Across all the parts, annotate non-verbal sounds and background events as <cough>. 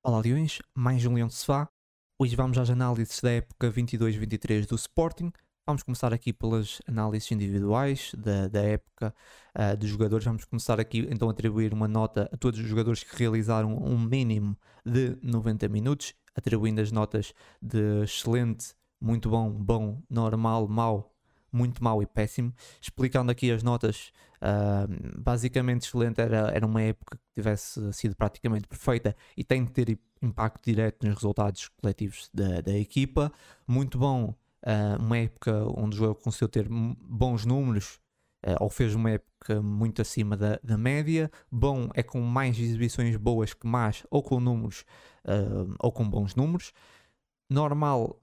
Olá Leões, mais um Leão de Sofá. Hoje vamos às análises da época 22-23 do Sporting. Vamos começar aqui pelas análises individuais da, da época uh, dos jogadores. Vamos começar aqui então a atribuir uma nota a todos os jogadores que realizaram um mínimo de 90 minutos, atribuindo as notas de excelente, muito bom, bom, normal, mau, muito mau e péssimo. Explicando aqui as notas, uh, basicamente excelente era, era uma época que tivesse sido praticamente perfeita e tem de ter impacto direto nos resultados coletivos da, da equipa. Muito bom, uh, uma época onde o jogo conseguiu ter bons números, uh, ou fez uma época muito acima da, da média. Bom é com mais exibições boas que más, ou com números, ou com bons números. Normal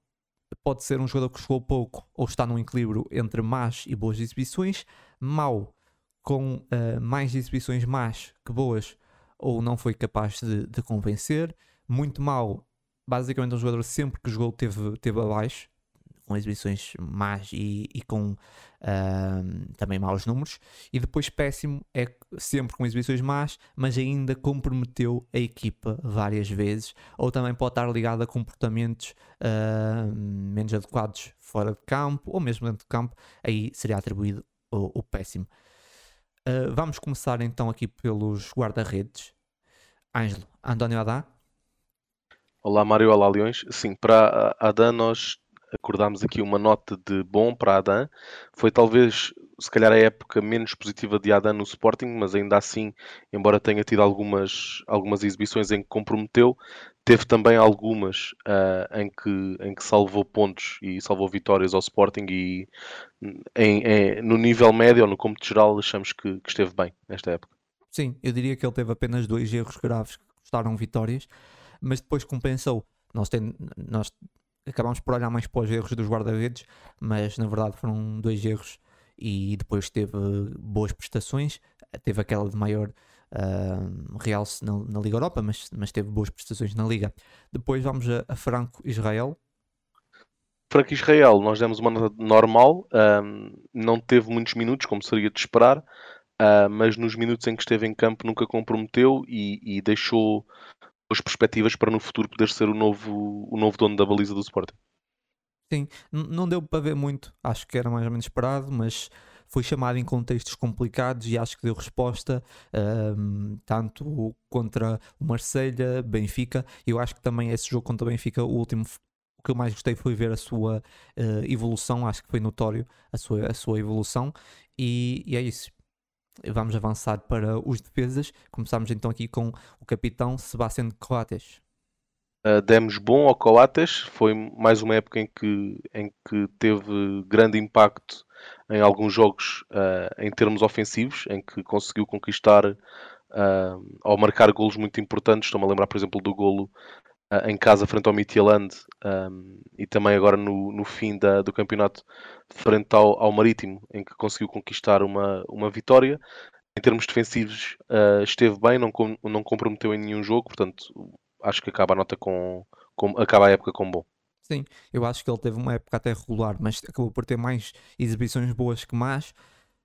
pode ser um jogador que jogou pouco ou está num equilíbrio entre más e boas exibições, mau com uh, mais exibições más que boas ou não foi capaz de, de convencer, muito mau, basicamente um jogador sempre que jogou teve, teve abaixo, com exibições más e, e com uh, também maus números, e depois péssimo é sempre com exibições más, mas ainda comprometeu a equipa várias vezes, ou também pode estar ligado a comportamentos uh, menos adequados fora de campo, ou mesmo dentro de campo, aí seria atribuído o, o péssimo. Uh, vamos começar então aqui pelos guarda-redes. Ângelo, António Adá. Olá Mário, olá Leões. Sim, para Adá nós acordámos aqui uma nota de bom para Adam. Foi talvez, se calhar, a época menos positiva de Adam no Sporting, mas ainda assim, embora tenha tido algumas, algumas exibições em que comprometeu, teve também algumas uh, em, que, em que salvou pontos e salvou vitórias ao Sporting e em, em, no nível médio ou no cômputo geral achamos que, que esteve bem nesta época. Sim, eu diria que ele teve apenas dois erros graves que custaram vitórias, mas depois compensou. Nós, tem, nós acabámos por olhar mais para os erros dos guarda-redes, mas na verdade foram dois erros e depois teve boas prestações, teve aquela de maior uh, realce na, na, Liga Europa, mas, mas teve boas prestações na Liga. Depois vamos a, a Franco Israel. Franco Israel, nós demos uma nota normal, um, não teve muitos minutos, como seria de esperar, uh, mas nos minutos em que esteve em campo nunca comprometeu e, e deixou as perspectivas para no futuro poder ser o novo, o novo dono da baliza do Sporting. Sim, não deu para ver muito, acho que era mais ou menos esperado, mas foi chamado em contextos complicados e acho que deu resposta um, tanto contra o Marselha, Benfica. Eu acho que também esse jogo contra o Benfica, o último, o que eu mais gostei foi ver a sua uh, evolução, acho que foi notório a sua, a sua evolução, e, e é isso. Vamos avançar para os defesas. Começamos então aqui com o capitão Sebastião Coates. Uh, demos bom ao Coates, foi mais uma época em que, em que teve grande impacto em alguns jogos uh, em termos ofensivos, em que conseguiu conquistar uh, ao marcar golos muito importantes. Estou-me a lembrar, por exemplo, do golo uh, em casa frente ao Midtjylland um, e também agora no, no fim da, do campeonato frente ao, ao Marítimo, em que conseguiu conquistar uma, uma vitória. Em termos defensivos, uh, esteve bem, não, com, não comprometeu em nenhum jogo, portanto, acho que acaba a nota com, com, acaba a época com bom. Sim, eu acho que ele teve uma época até regular, mas acabou por ter mais exibições boas que más.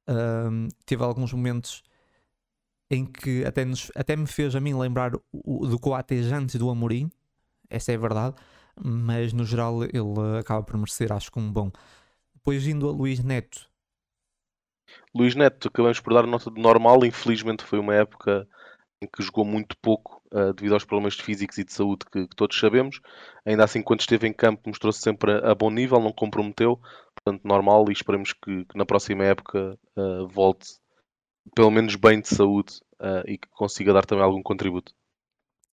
Um, teve alguns momentos em que até, nos, até me fez a mim lembrar o, do Coates antes do Amorim, essa é a verdade, mas no geral ele acaba por merecer, acho que um bom. Depois indo a Luís Neto. Luís Neto, acabamos por dar nota de normal, infelizmente foi uma época em que jogou muito pouco uh, devido aos problemas físicos e de saúde que, que, todos sabemos. Ainda assim, quando esteve em campo, mostrou-se sempre a, a, bom nível, não comprometeu, portanto, normal. E esperemos que, que na próxima época uh, volte pelo menos bem de saúde uh, e que consiga dar também algum contributo.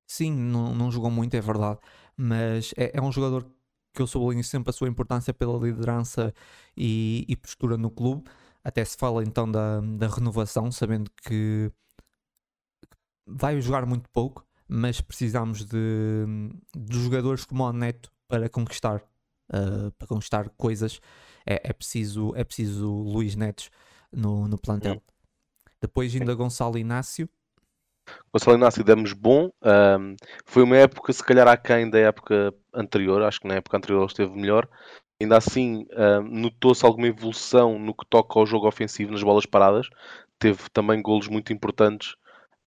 Sim, não, não jogou muito, é verdade, mas é, é um jogador que eu sublinho sempre a sua importância pela liderança e, e, postura no clube. Até se fala então da, da renovação, sabendo que vai jogar muito pouco, mas precisamos de, de jogadores como o Neto para conquistar, uh, para conquistar coisas. É, é, preciso, é preciso Luís Neto no, no plantel. Depois ainda Gonçalo Inácio, Gonçalo Inácio demos bom. Um, foi uma época, se calhar, aquém da época anterior. Acho que na época anterior ele esteve melhor. Ainda assim, um, notou-se alguma evolução no que toca ao jogo ofensivo, nas bolas paradas. Teve também golos muito importantes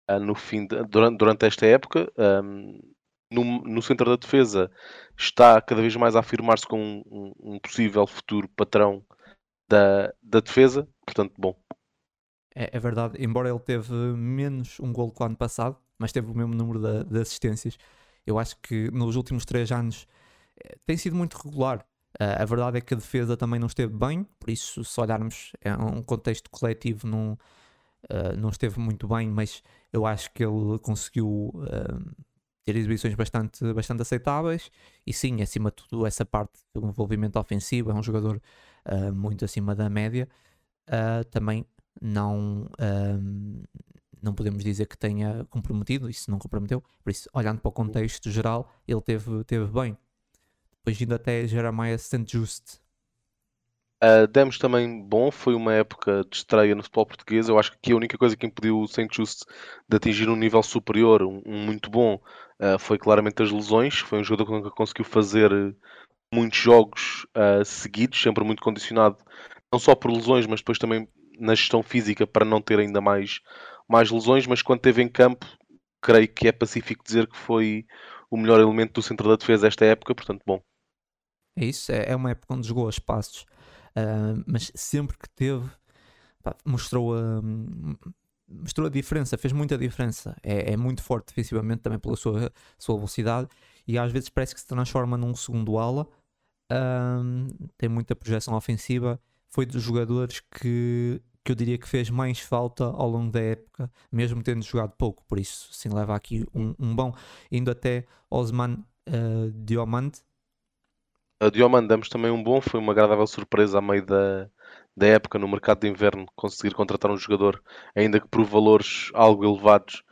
uh, no fim de, durante, durante esta época. Um, no, no centro da defesa está cada vez mais a afirmar-se como um, um, um, possível futuro patrão da, da defesa. Portanto, bom. É, é, verdade, embora ele teve menos um gol que o ano passado, mas teve o mesmo número de, de assistências. Eu acho que nos últimos três anos eh, tem sido muito regular. Uh, a verdade é que a defesa também não esteve bem, por isso, se olharmos é um contexto coletivo, não, uh, não esteve muito bem, mas eu acho que ele conseguiu uh, ter exibições bastante, bastante aceitáveis. E sim, acima de tudo, essa parte do envolvimento ofensivo, é um jogador muito acima da média. também não, não podemos dizer que tenha comprometido, isso não comprometeu. Por isso, olhando para o contexto geral, ele teve, teve bem. Depois indo até Jeremiah St. Just. Uh, demos também bom, foi uma época de estreia no futebol português. Eu acho que a única coisa que impediu o St. Just de atingir um nível superior, um, um muito bom, uh, foi claramente as lesões. Foi um jogador que conseguiu fazer muitos jogos uh, seguidos, sempre muito condicionado, não só por lesões, mas depois também na gestão física para não ter ainda mais, mais lesões. Mas quando esteve em campo, creio que é pacífico dizer que foi o melhor elemento do centro da defesa esta época. Portanto, bom. É isso, é, é uma época onde jogou a espaços, uh, mas sempre que teve, pá, mostrou a. mostrou a diferença, fez muita diferença. É, é, muito forte defensivamente também pela sua, sua velocidade e às vezes parece que se transforma num segundo ala. Uh, tem muita projeção ofensiva. Foi dos jogadores que, que eu diria que fez mais falta ao longo da época, mesmo tendo jogado pouco. Por isso, sim, leva aqui um, um bom. Indo até Osman uh, Diomande, a Diomande demos também um bom, foi uma agradável surpresa a meio da, da época no mercado de inverno conseguir contratar um jogador, ainda que por valores algo elevados,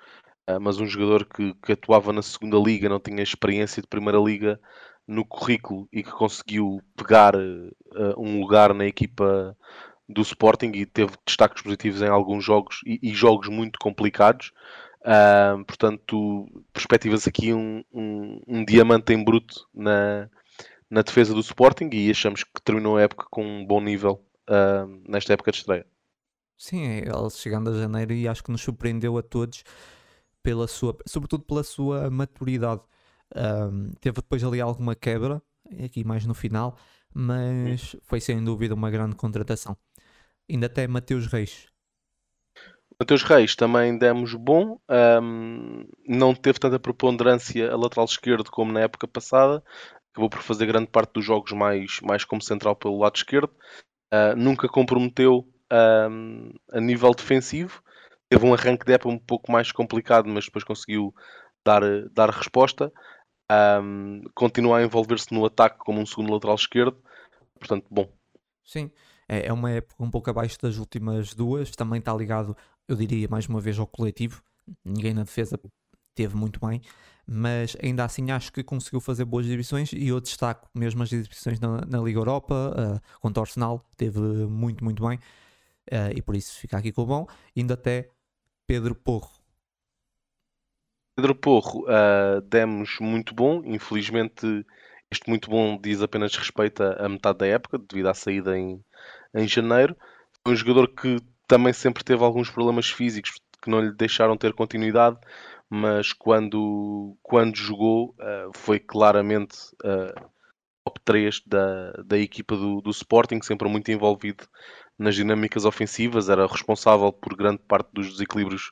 uh, mas um jogador que, que, atuava na segunda liga, não tinha experiência de primeira liga no currículo e que conseguiu pegar uh, um lugar na equipa do Sporting e teve destaques positivos em alguns jogos e, e jogos muito complicados. Uh, portanto, perspectivas aqui um, um, um diamante em bruto na, na defesa do Sporting e achamos que terminou a época com um bom nível uh, nesta época de estreia. Sim, ele chegando a janeiro e acho que nos surpreendeu a todos pela sua, sobretudo pela sua maturidade. Um, teve depois ali alguma quebra, aqui mais no final, mas foi sem dúvida uma grande contratação. Ainda até Mateus Reis. Mateus Reis também demos bom, um, não teve tanta preponderância a lateral esquerdo como na época passada, acabou por fazer grande parte dos jogos mais, mais como central pelo lado esquerdo. Uh, nunca comprometeu uh, a nível defensivo. Teve um arranque de época um pouco mais complicado, mas depois conseguiu dar, dar resposta. Um, continua a envolver-se no ataque como um segundo lateral esquerdo. Portanto, bom. Sim, é, é uma época um pouco abaixo das últimas duas. Também está ligado, eu diria, mais uma vez ao coletivo. Ninguém na defesa teve muito bem mas ainda assim acho que conseguiu fazer boas exibições e eu destaco mesmo as exibições na, na Liga Europa, uh, contra o Arsenal, teve muito, muito bem, uh, e por isso fica aqui com o bom. Indo até Pedro Porro. Pedro Porro, uh, demos muito bom, infelizmente este muito bom diz apenas respeito a metade da época, devido à saída em, em janeiro. Um jogador que também sempre teve alguns problemas físicos que não lhe deixaram ter continuidade, mas quando, quando jogou uh, foi claramente uh, top 3 da, da equipa do, do Sporting, sempre muito envolvido nas dinâmicas ofensivas, era responsável por grande parte dos desequilíbrios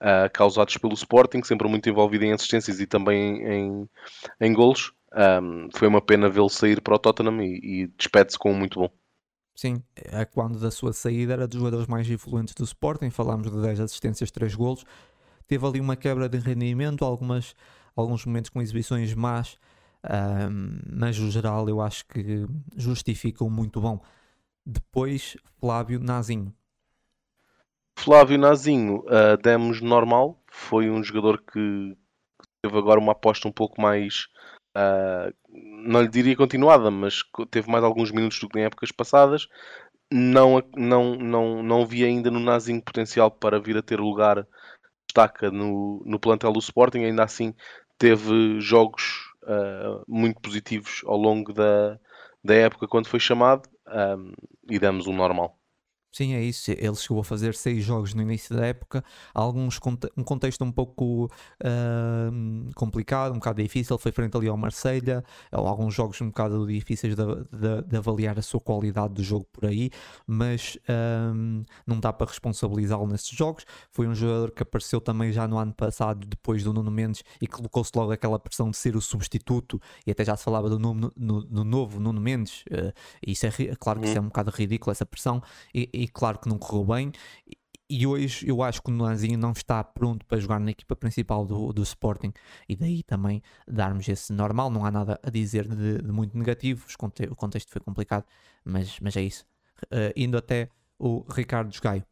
uh, causados pelo Sporting, sempre muito envolvido em assistências e também em, em golos. Um, foi uma pena vê-lo sair para o Tottenham e, e despede-se com um muito bom. Sim, é quando da sua saída era dos jogadores mais influentes do Sporting, falámos de 10 assistências, 3 golos, teve ali uma quebra de rendimento, algumas, alguns momentos com exibições más, um, mas no geral eu acho que justificam muito bom. Depois, Flávio Nazinho. Flávio Nazinho, uh, demos normal, foi um jogador que teve agora uma aposta um pouco mais, uh, não lhe diria continuada, mas teve mais alguns minutos do que em épocas passadas. Não, não, não, não vi ainda no Nazinho potencial para vir a ter lugar destaca no, no plantel do Sporting, ainda assim teve jogos uh, muito positivos ao longo da, da época quando foi chamado um, e damos um normal. Sim, é isso. Ele chegou a fazer seis jogos no início da época, alguns um contexto um pouco uh, complicado, um bocado difícil. Foi frente ali ao Marselha, alguns jogos um bocado difíceis de, de, de avaliar a sua qualidade do jogo por aí, mas uh, não dá para responsabilizá-lo nesses jogos. Foi um jogador que apareceu também já no ano passado, depois do Nuno Mendes, e colocou-se logo aquela pressão de ser o substituto, e até já se falava do, no, no, no novo Nuno Mendes. Uh, isso é claro que isso é um bocado ridículo, essa pressão. E, e claro que não correu bem. E hoje eu acho que o Nuanzinho não está pronto para jogar na equipa principal do, do Sporting e daí também darmos esse normal. Não há nada a dizer de, de muito negativo, o contexto foi complicado, mas, mas é isso. Uh, indo até o Ricardo Gaio.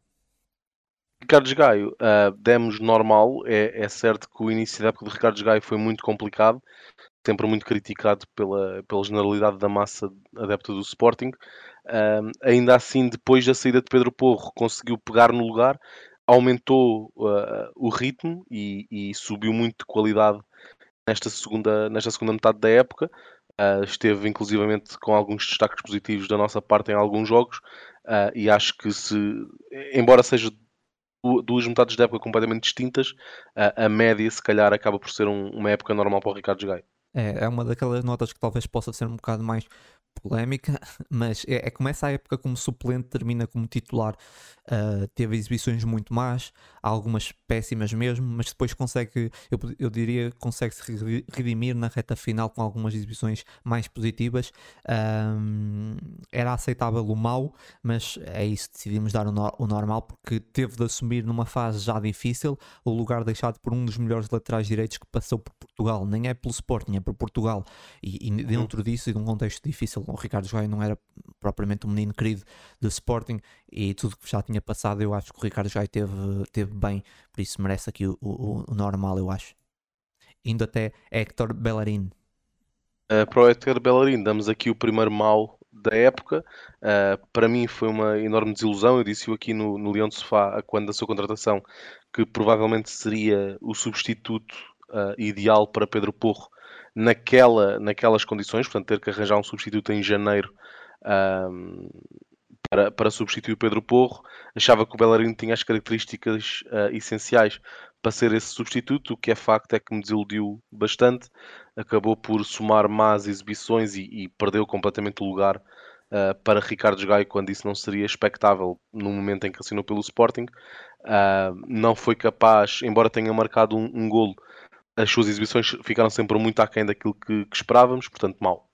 Ricardo Gaio, uh, demos normal. É, é, certo que o início da época de Ricardo Gaio foi muito complicado, sempre muito criticado pela, pela generalidade da massa adepta do Sporting. Uh, ainda assim, depois da saída de Pedro Porro, conseguiu pegar no lugar, aumentou uh, o ritmo e, e, subiu muito de qualidade nesta segunda, nesta segunda metade da época. Uh, esteve inclusivamente com alguns destaques positivos da nossa parte em alguns jogos e acho que se, embora seja duas metades da época completamente distintas, a média se calhar acaba por ser um, uma época normal para o Ricardo Gaio. É, é uma daquelas notas que talvez possa ser um bocado mais polémica, <laughs> mas é, é começa a época como suplente, termina como titular. Uh, teve exibições muito más, algumas péssimas mesmo, mas depois consegue, eu, eu diria, consegue se redimir na reta final com algumas exibições mais positivas. Um, era aceitável o mau, mas é isso, decidimos dar o, no, o, normal porque teve de assumir numa fase já difícil o lugar deixado por um dos melhores laterais direitos que passou por Portugal, nem é pelo Sporting, é por Portugal. E, e dentro disso e de um contexto difícil, o Ricardo Joia não era propriamente um menino querido do Sporting e tudo que já tinha passado, eu acho que o Ricardo Joia teve, teve bem, por isso merece aqui o, o, o normal, eu acho. Indo até Hector Bellerin. Uh, para o Hector Bellerin, damos aqui o primeiro mal da época. Uh, para mim foi uma enorme desilusão. Eu disse-o aqui no, no Leão de Sofá, quando da sua contratação, que provavelmente seria o substituto uh, ideal para Pedro Porro naquela, naquelas condições, portanto, ter que arranjar um substituto em janeiro um, para, para substituir o Pedro Porro. Achava que o Bellarino tinha as características uh, essenciais para ser esse substituto. O que é facto é que me desiludiu bastante. Acabou por somar más exibições e, e perdeu completamente o lugar uh, para Ricardo Gaio quando isso não seria expectável no momento em que assinou pelo Sporting. Uh, não foi capaz, embora tenha marcado um, um golo as suas exibições ficaram sempre muito aquém daquilo que, que esperávamos, portanto, mal.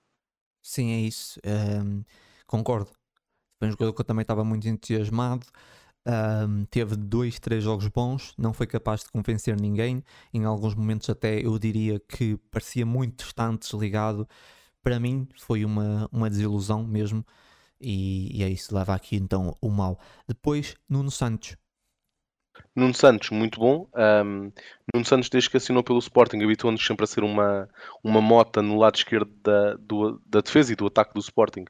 Sim, é isso. Um, concordo. Foi um jogador que eu também estava muito entusiasmado. Um, teve dois, três jogos bons, não foi capaz de convencer ninguém. Em alguns momentos, até eu diria que parecia muito distante, desligado. Para mim, foi uma, uma desilusão mesmo. E, e é isso, leva aqui então o mal. Depois, Nuno Santos. Nuno Santos, muito bom. Um, Nuno Santos, desde que assinou pelo Sporting, habituou-nos sempre a ser uma, uma mota no lado esquerdo da, do, da defesa e do ataque do Sporting,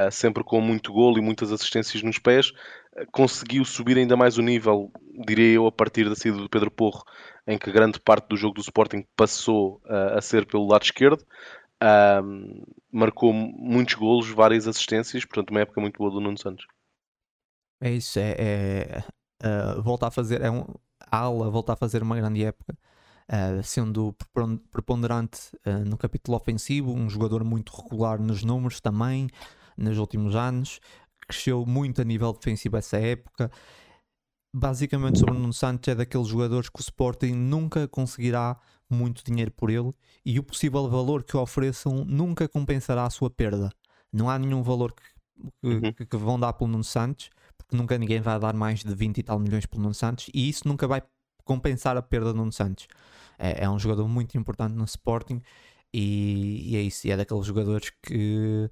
uh, sempre com muito golo e muitas assistências nos pés. Uh, conseguiu subir ainda mais o nível, diria eu, a partir da saída do Pedro Porro, em que grande parte do jogo do Sporting passou uh, a ser pelo lado esquerdo. marcou muitos golos, várias assistências, portanto, uma época muito boa do Nuno Santos. É isso, é, é, uh, volta a fazer, é um, a ala volta a fazer uma grande época, uh, sendo preponderante uh, no capítulo ofensivo, um jogador muito regular nos números também, nos últimos anos, cresceu muito a nível defensivo essa época. Basicamente, sobre o Nuno Santos, é daqueles jogadores que o Sporting nunca conseguirá muito dinheiro por ele e o possível valor que ofereçam nunca compensará a sua perda. Não há nenhum valor que, que, uhum. que vão dar pelo Nuno Santos porque nunca ninguém vai dar mais de 20 e tal milhões pelo Nuno Santos e isso nunca vai compensar a perda do Nuno Santos. É, é um jogador muito importante no Sporting e, e, é isso. E é daqueles jogadores que,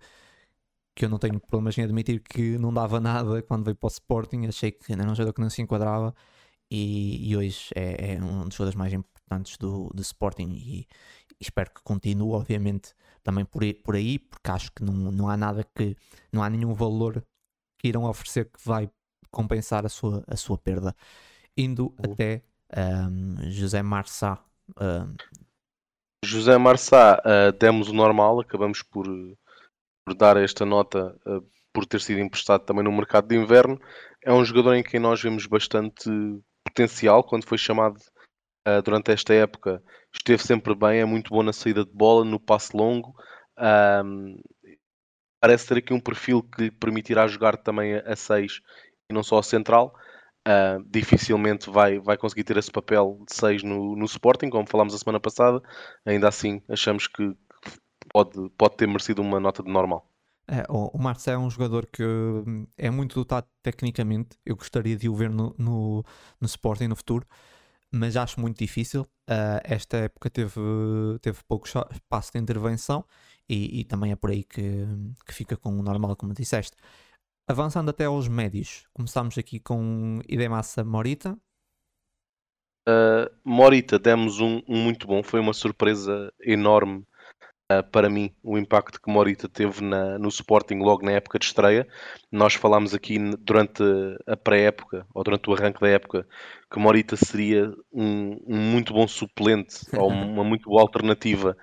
que eu não tenho problemas em admitir que não dava nada quando veio para o Sporting. Achei que era um jogador que não se enquadrava e, e hoje é, é, um dos jogadores mais importantes do, do Sporting e, e espero que continue, obviamente, também por por aí, porque acho que não, não há nada que não há nenhum valor que irão oferecer que vai compensar a sua, a sua perda. Indo uhum. até um, José Marçá. Um... José Marçá, uh, demos o normal, acabamos por, por dar esta nota uh, por ter sido emprestado também no mercado de inverno. é um jogador em quem nós vemos bastante potencial quando foi chamado uh, durante esta época. Esteve sempre bem, é muito bom na saída de bola, no passe longo. Um, parece ter aqui um perfil que lhe permitirá jogar também a 6 e não só a central. Uh, dificilmente vai, vai conseguir ter esse papel de 6 no, no Sporting, como falámos a semana passada. Ainda assim, achamos que pode, pode ter merecido uma nota de normal. É, o Marcelo é um jogador que hum, é muito dotado tecnicamente. Eu gostaria de o ver no, no, no Sporting no futuro, mas acho muito difícil. Uh, esta época teve, teve pouco espaço de intervenção e, e, também é por aí que, que fica com o normal, como disseste. Avançando até aos médios, começamos aqui com Idemassa Morita. Uh, Morita, demos um, um muito bom, foi uma surpresa enorme Uh, para mim, o impacto que Morita teve na, no Sporting logo na época de estreia. Nós falámos aqui durante a pré-época, ou durante o arranque da época, que Morita seria um, um muito bom suplente, ou <laughs> uma muito boa alternativa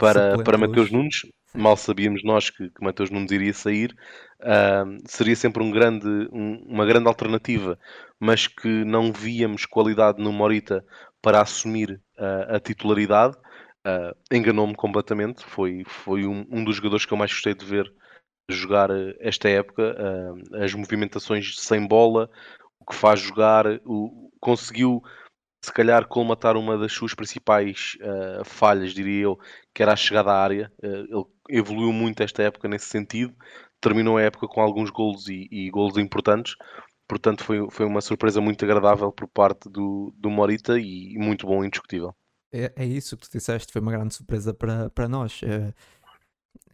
para, para Mateus Nunes. Mal sabíamos nós que, que Mateus Nunes iria sair. Uh, seria sempre um grande, um, uma grande alternativa, mas que não víamos qualidade no Morita para assumir uh, a titularidade Uh, enganou-me completamente. Foi, foi um, um, dos jogadores que eu mais gostei de ver jogar uh, esta época. Uh, as movimentações sem bola, o que faz jogar, o, conseguiu se calhar colmatar uma das suas principais falhas, diria eu, que era a chegada à área. ele evoluiu muito esta época nesse sentido. Terminou a época com alguns golos e, e golos importantes. Portanto, foi, foi uma surpresa muito agradável por parte do, do Morita e, muito bom, indiscutível é, é isso que tu disseste, foi uma grande surpresa para, para nós. É,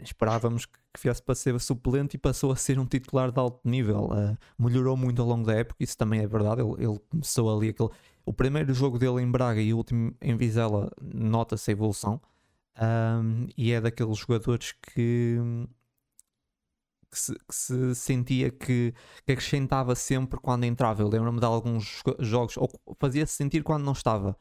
esperávamos que, viesse para ser suplente e passou a ser um titular de alto nível. Uh, melhorou muito ao longo da época, isso também é verdade. Ele, ele, começou ali aquele. O primeiro jogo dele em Braga e o último em Vizela nota-se a evolução. Um, e é daqueles jogadores que, que, se, que se sentia que, que, acrescentava sempre quando entrava. Eu lembro-me de alguns jogos, ou fazia-se sentir quando não estava.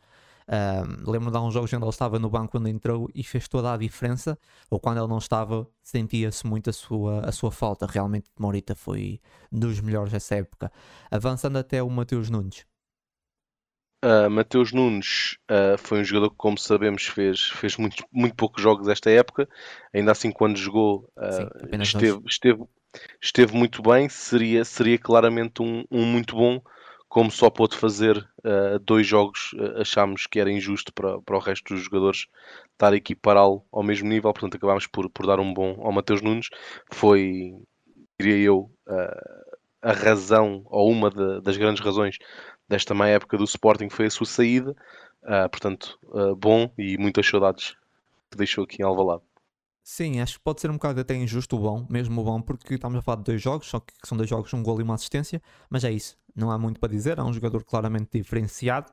Uh, lembro de alguns jogos onde ele estava no banco quando entrou e fez toda a diferença, ou quando ele não estava, sentia-se muito a sua, a sua falta. Realmente, Morita foi dos melhores dessa época. Avançando até o Mateus Nunes. Uh, Mateus Nunes uh, foi um jogador que, como sabemos, fez, fez muito, muito poucos jogos esta época. Ainda assim, quando jogou, uh, Sim, esteve, esteve, esteve muito bem. Seria, seria claramente um, um muito bom como só pôde fazer uh, dois jogos, achámos que era injusto para, para o resto dos jogadores estar a equipará-lo ao mesmo nível, portanto acabámos por, por dar um bom ao Mateus Nunes. Foi, diria eu, a razão, ou uma de, das grandes razões desta má época do Sporting foi a sua saída. portanto, bom e muitas saudades que deixou aqui em Alvalade. Sim, acho que pode ser um bocado até injusto o bom, mesmo o bom, porque estamos a falar de dois jogos, só que são dois jogos, um gol e uma assistência, mas é isso, não há muito para dizer, é um jogador claramente diferenciado.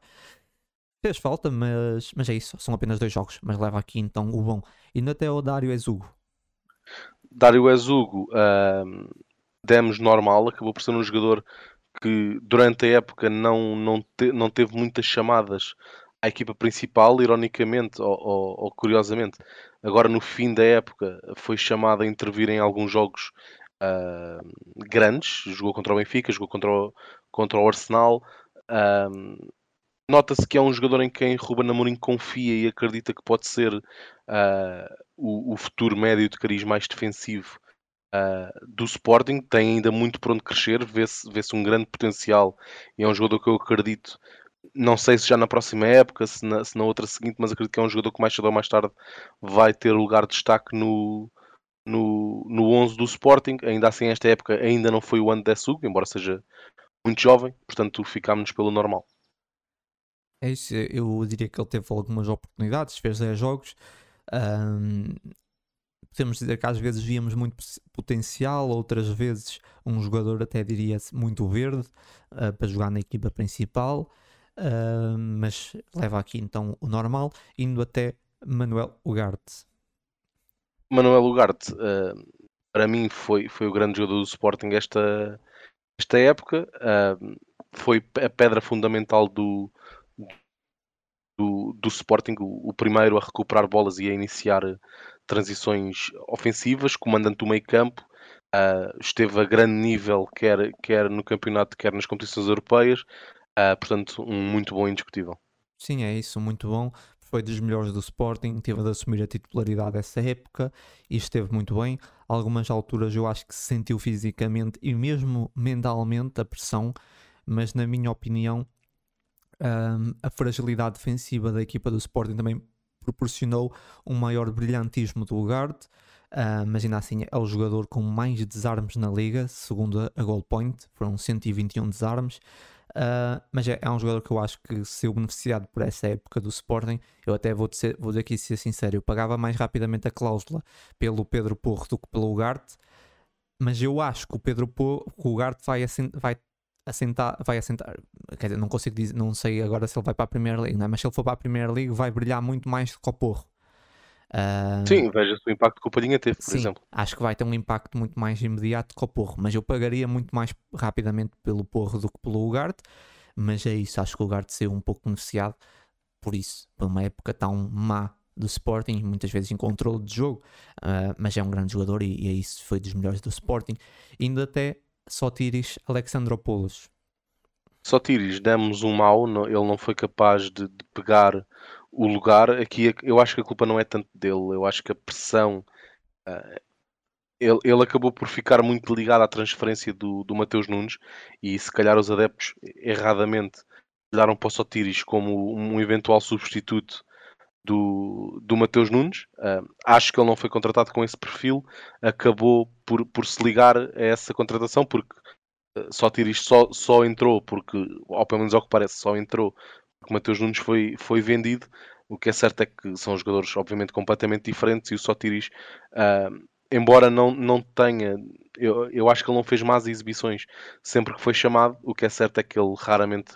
Fez falta, mas, mas é isso, são apenas dois jogos, mas leva aqui então o bom. E até o Dário Ezugo. Dário Ezugo, uh, demos normal, acabou por ser um jogador que durante a época não, não, te, não teve muitas chamadas à equipa principal, ironicamente ou, ou, ou, curiosamente, agora no fim da época foi chamado a intervir em alguns jogos uh, grandes, jogou contra o Benfica, jogou contra o, contra o Arsenal. Uh, Nota-se que é um jogador em quem Ruben Amorim confia e acredita que pode ser uh, o, o, futuro médio de cariz mais defensivo do Sporting. Tem ainda muito por onde crescer, vê-se vê um grande potencial e é um jogador que eu acredito não sei se já na próxima época, se na, se na, outra seguinte, mas acredito que é um jogador que mais cedo ou mais tarde vai ter lugar de destaque no, no, no 11 do Sporting. Ainda assim, esta época ainda não foi o ano de Sugo, embora seja muito jovem, portanto ficámos pelo normal. É isso, eu diria que ele teve algumas oportunidades, fez 10 jogos. Um, podemos dizer que às vezes víamos muito potencial, outras vezes um jogador até diria muito verde uh, para jogar na equipa principal. Uh, mas leva aqui então o normal, indo até Manuel Ugarte. Manuel Ugarte, uh, para mim, foi, foi o grande jogador do Sporting esta, esta época. Foi a pedra fundamental do, do, do Sporting, o, o, primeiro a recuperar bolas e a iniciar transições ofensivas, comandante do meio campo. Uh, esteve a grande nível, quer, quer no campeonato, quer nas competições europeias. Uh, portanto, um muito bom indiscutível. Sim, é isso, muito bom. Foi dos melhores do Sporting, teve de assumir a titularidade dessa época e esteve muito bem. Algumas alturas eu acho que se sentiu fisicamente e mesmo mentalmente a pressão, mas na minha opinião, um, a fragilidade defensiva da equipa do Sporting também proporcionou um maior brilhantismo do Ugarte. Uh, mas ainda assim é o jogador com mais desarmes na liga, segundo a Goal Point, foram 121 desarmes. Uh, mas é, é, um jogador que eu acho que se eu beneficiado por essa época do Sporting, eu até vou, dizer, vou aqui ser sincero, eu pagava mais rapidamente a cláusula pelo Pedro Porro do que pelo Ugarte, mas eu acho que o Pedro Porro, o Ugarte vai, vai assentar, vai assentar, quer dizer, não consigo dizer, não sei agora se ele vai para a Premier League, não é? mas se ele for para a Premier League vai brilhar muito mais do que o Porro. Uh, sim, veja-se o impacto que o Palhinha teve, por sim, exemplo. Acho que vai ter um impacto muito mais imediato que o Porro, mas eu pagaria muito mais rapidamente pelo Porro do que pelo Ugarte. Mas é isso, acho que o Ugarte saiu um pouco beneficiado por isso, por uma época tão má do Sporting, muitas vezes em controle de jogo, uh, mas é um grande jogador e, e é isso, foi dos melhores do Sporting. Ainda até Sotiris Alexandropoulos. Sotiris, demos um mal, ele não foi capaz de, de pegar o lugar. Aqui eu acho que a culpa não é tanto dele, eu acho que a pressão. Uh, ele, ele, acabou por ficar muito ligado à transferência do, do Mateus Nunes e se calhar os adeptos erradamente olharam para o Sotiris como um eventual substituto do, do Mateus Nunes. Uh, acho que ele não foi contratado com esse perfil, acabou por, por se ligar a essa contratação porque uh, Sotiris só, só entrou porque, ou pelo menos ao que parece, só entrou porque Mateus Nunes foi, foi vendido. O que é certo é que são jogadores, obviamente, completamente diferentes e o Sotiris, uh, embora não, não tenha, eu, eu acho que ele não fez más exibições sempre que foi chamado. O que é certo é que ele raramente,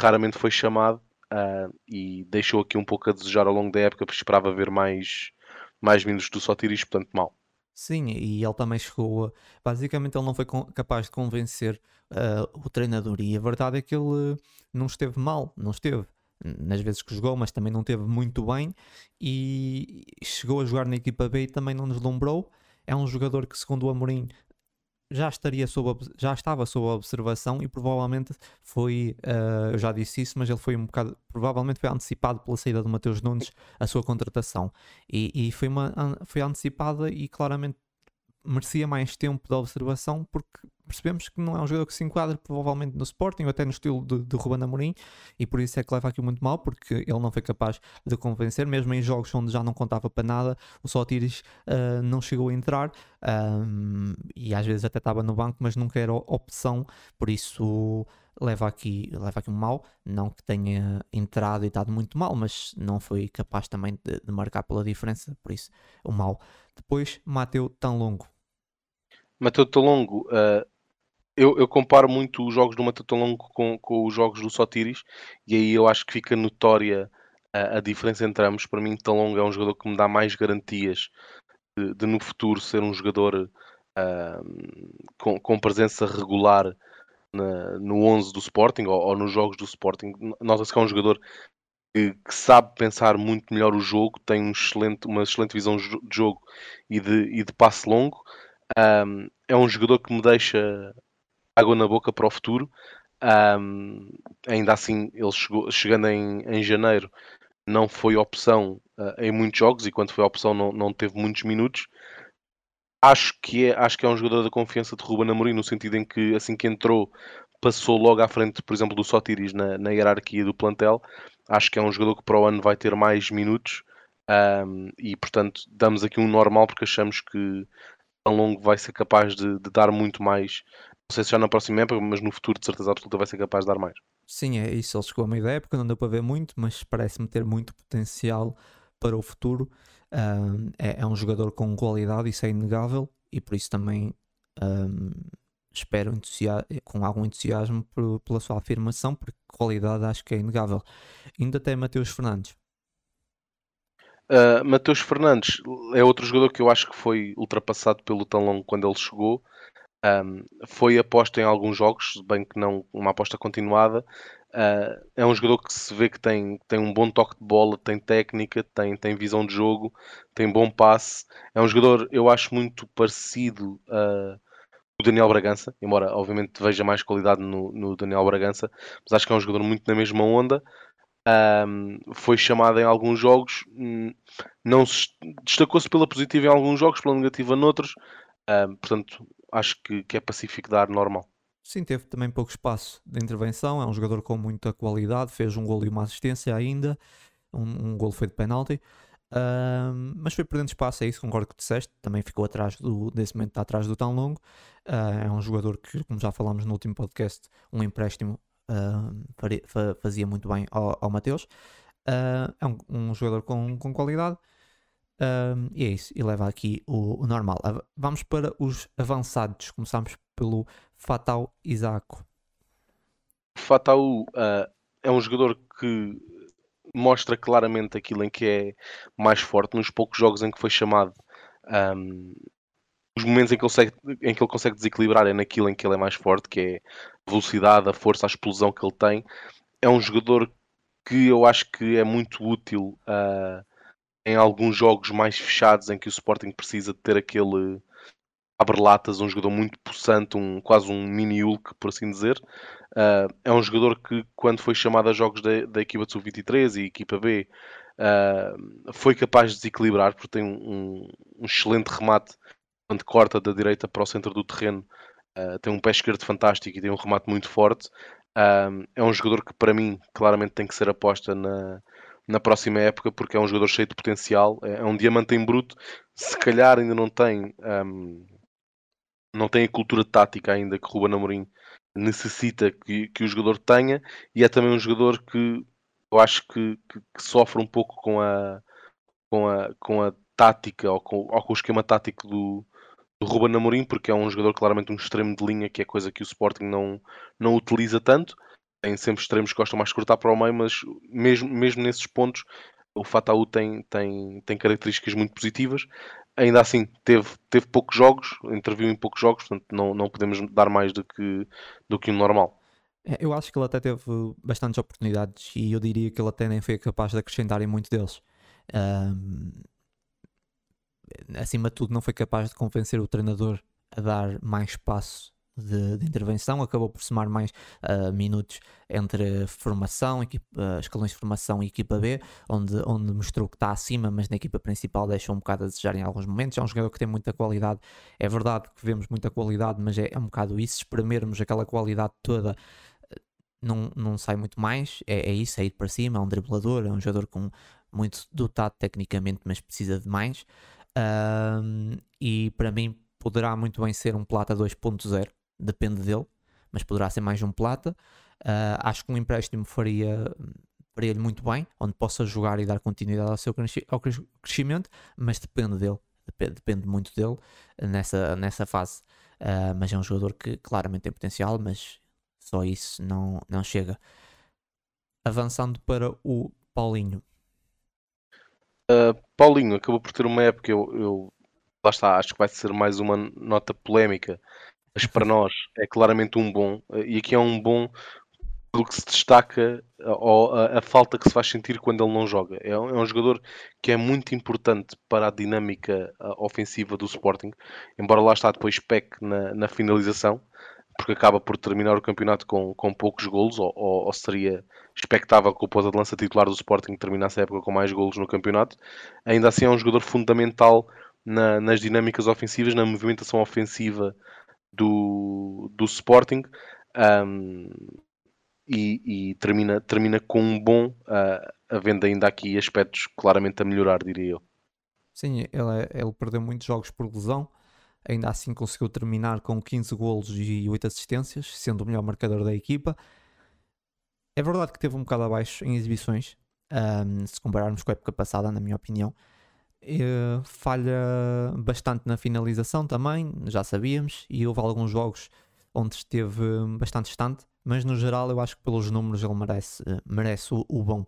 raramente foi chamado uh, e deixou aqui um pouco a desejar ao longo da época, porque esperava ver mais, mais minutos do Sotiris, portanto, mal. Sim, e ele também chegou. A... Basicamente, ele não foi capaz de convencer uh, o treinador, e a verdade é que ele não esteve mal, não esteve nas vezes que jogou, mas também não teve muito bem e chegou a jogar na equipa B e também não deslumbrou. É um jogador que, segundo o Amorim, já estaria sob, já estava sob observação e provavelmente foi, uh, eu já disse isso, mas ele foi um bocado, provavelmente foi antecipado pela saída do Mateus Nunes a sua contratação. E, e foi, uma, foi antecipada e claramente merecia mais tempo de observação porque percebemos que não é um jogador que se enquadra provavelmente no Sporting ou até no estilo de, de Ruben Amorim e por isso é que leva aqui muito mal porque ele não foi capaz de convencer mesmo em jogos onde já não contava para nada o Sotiris uh, não chegou a entrar um, e às vezes até estava no banco mas nunca era opção por isso leva aqui, leva aqui um mal não que tenha entrado e estado muito mal mas não foi capaz também de, de marcar pela diferença por isso o mal. Depois Mateu tão longo. Mateu Talongo, uh, eu, eu, comparo muito os jogos do Matatalongo com, com os jogos do Sotiris e aí eu acho que fica notória a, a diferença entre ambos. Para mim, Talongo é um jogador que me dá mais garantias de, de no futuro ser um jogador uh, com, com, presença regular na, no 11 do Sporting ou, ou, nos jogos do Sporting. Nota-se que é um jogador que, que, sabe pensar muito melhor o jogo, tem um excelente, uma excelente visão de jogo e de, e de passe longo. Um, é um jogador que me deixa água na boca para o futuro. Um, ainda assim, ele chegou, chegando em, em janeiro, não foi opção uh, em muitos jogos e quando foi opção não, não teve muitos minutos. Acho que, é, acho que é um jogador da confiança de Ruben Amorim, no sentido em que assim que entrou passou logo à frente, por exemplo, do Sotiris na, na hierarquia do plantel. Acho que é um jogador que para o ano vai ter mais minutos um, e, portanto, damos aqui um normal porque achamos que tão longo vai ser capaz de, de dar muito mais sei se já na próxima época, mas no futuro de certeza absoluta vai ser capaz de dar mais. Sim, é isso. Ele chegou a meio da época, não deu para ver muito, mas parece-me ter muito potencial para o futuro. Um, é, é, um jogador com qualidade, isso é inegável, e por isso também um, espero com algum entusiasmo por, pela sua afirmação, porque qualidade acho que é inegável. Ainda tem Mateus Fernandes. Uh, Mateus Fernandes é outro jogador que eu acho que foi ultrapassado pelo tão longo quando ele chegou. Um, foi aposta em alguns jogos, bem que não uma aposta continuada, Uh, é um jogador que se vê que tem, tem um bom toque de bola, tem técnica, tem, tem visão de jogo, tem bom passe. É um jogador, eu acho, muito parecido uh, o Daniel Bragança, embora obviamente veja mais qualidade no, no, Daniel Bragança, mas acho que é um jogador muito na mesma onda. Um, foi chamado em alguns jogos, hum, não se destacou-se pela positiva em alguns jogos, pela negativa noutros. Um, portanto, acho que, que é pacífico dar normal. Sim, teve também pouco espaço de intervenção. É um jogador com muita qualidade. Fez um gol e uma assistência ainda. Um, um gol foi de penalti. Uh, mas foi perdendo espaço, é isso, concordo que disseste. Também ficou atrás do, desse momento, está atrás do tão longo. Uh, é um jogador que, como já falámos no último podcast, um empréstimo uh, fazia muito bem ao, ao Mateus. Ah, é um, um, jogador com, com qualidade. E é isso, e leva aqui o, o normal. Vamos para os avançados. Começamos pelo Fatal Isaac. Fatal uh, é um jogador que mostra claramente aquilo em que é mais forte nos poucos jogos em que foi chamado. Um, os momentos em que, ele consegue, em que ele consegue desequilibrar é naquilo em que ele é mais forte, que é a velocidade, a força, a explosão que ele tem. É um jogador que eu acho que é muito útil uh, em alguns jogos mais fechados em que o Sporting precisa de ter aquele abre-latas, um jogador muito possante, um, quase um mini Hulk, por assim dizer. Uh, é um jogador que, quando foi chamado a jogos da, da equipa de sub-23 e equipa B, uh, foi capaz de desequilibrar, porque tem um, um, excelente remate quando corta da direita para o centro do terreno. Uh, tem um pé esquerdo fantástico e tem um remate muito forte. é um jogador que, para mim, claramente tem que ser aposta na, na próxima época, porque é um jogador cheio de potencial. É, é um diamante em bruto. Se calhar ainda não tem. Um, não tem a cultura tática ainda que Ruben Amorim necessita que, que o jogador tenha e é também um jogador que eu acho que, que, que sofre um pouco com a, com a, com a tática ou com, ou com o esquema tático do, do Ruben Amorim, porque é um jogador claramente um extremo de linha, que é coisa que o Sporting não, não utiliza tanto. Tem sempre extremos que gostam mais de cortar para o meio, mas mesmo, mesmo nesses pontos o Fataú tem, tem, tem características muito positivas ainda assim teve, teve poucos jogos, interviu em poucos jogos, portanto não, não podemos dar mais do que, do que o normal. É, eu acho que ele até teve bastantes oportunidades e eu diria que ele até nem foi capaz de acrescentar em muitos deles. Um, acima de tudo, não foi capaz de convencer o treinador a dar mais espaço de, de, intervenção, acabou por somar mais uh, minutos entre formação, equipa, uh, escalões de formação e equipa B, onde, onde mostrou que está acima, mas na equipa principal deixou um bocado a desejar em alguns momentos. É um jogador que tem muita qualidade, é verdade que vemos muita qualidade, mas é, é um bocado isso, espremermos aquela qualidade toda. Não, não sai muito mais, é, é isso, é ir para cima, é um driblador, é um jogador com muito dotado tecnicamente, mas precisa de mais. Uh, e para mim poderá muito bem ser um Plata 2.0 depende dele, mas poderá ser mais um plata. Uh, acho que um empréstimo faria faria-lhe muito bem, onde possa jogar e dar continuidade ao seu ao crescimento, mas depende dele, depende, depende muito dele nessa, nessa fase. Uh, mas é um jogador que claramente tem potencial, mas só isso não, não chega. Avançando para o Paulinho. Uh, Paulinho acabou por ter uma época, eu, eu lá está, acho que vai ser mais uma nota polémica mas para nós é claramente um bom, e aqui é um bom pelo que se destaca ou a, a, falta que se faz sentir quando ele não joga. É um, é um jogador que é muito importante para a dinâmica ofensiva do Sporting, embora lá está depois peque na, na finalização, porque acaba por terminar o campeonato com, com poucos golos, ou, ou, ou seria expectável que o ponta de lança titular do Sporting terminasse a época com mais golos no campeonato. Ainda assim é um jogador fundamental na, nas dinâmicas ofensivas, na movimentação ofensiva do, do Sporting um, e, e, termina, termina com um bom, uh, havendo ainda aqui aspectos claramente a melhorar, diria eu. Sim, ele, é, ele perdeu muitos jogos por lesão, ainda assim conseguiu terminar com 15 golos e 8 assistências, sendo o melhor marcador da equipa. É verdade que teve um bocado abaixo em exibições, um, se compararmos com a época passada, na minha opinião. Uh, falha bastante na finalização também, já sabíamos, e houve alguns jogos onde esteve bastante distante, mas no geral eu acho que pelos números ele merece, merece o, o, bom.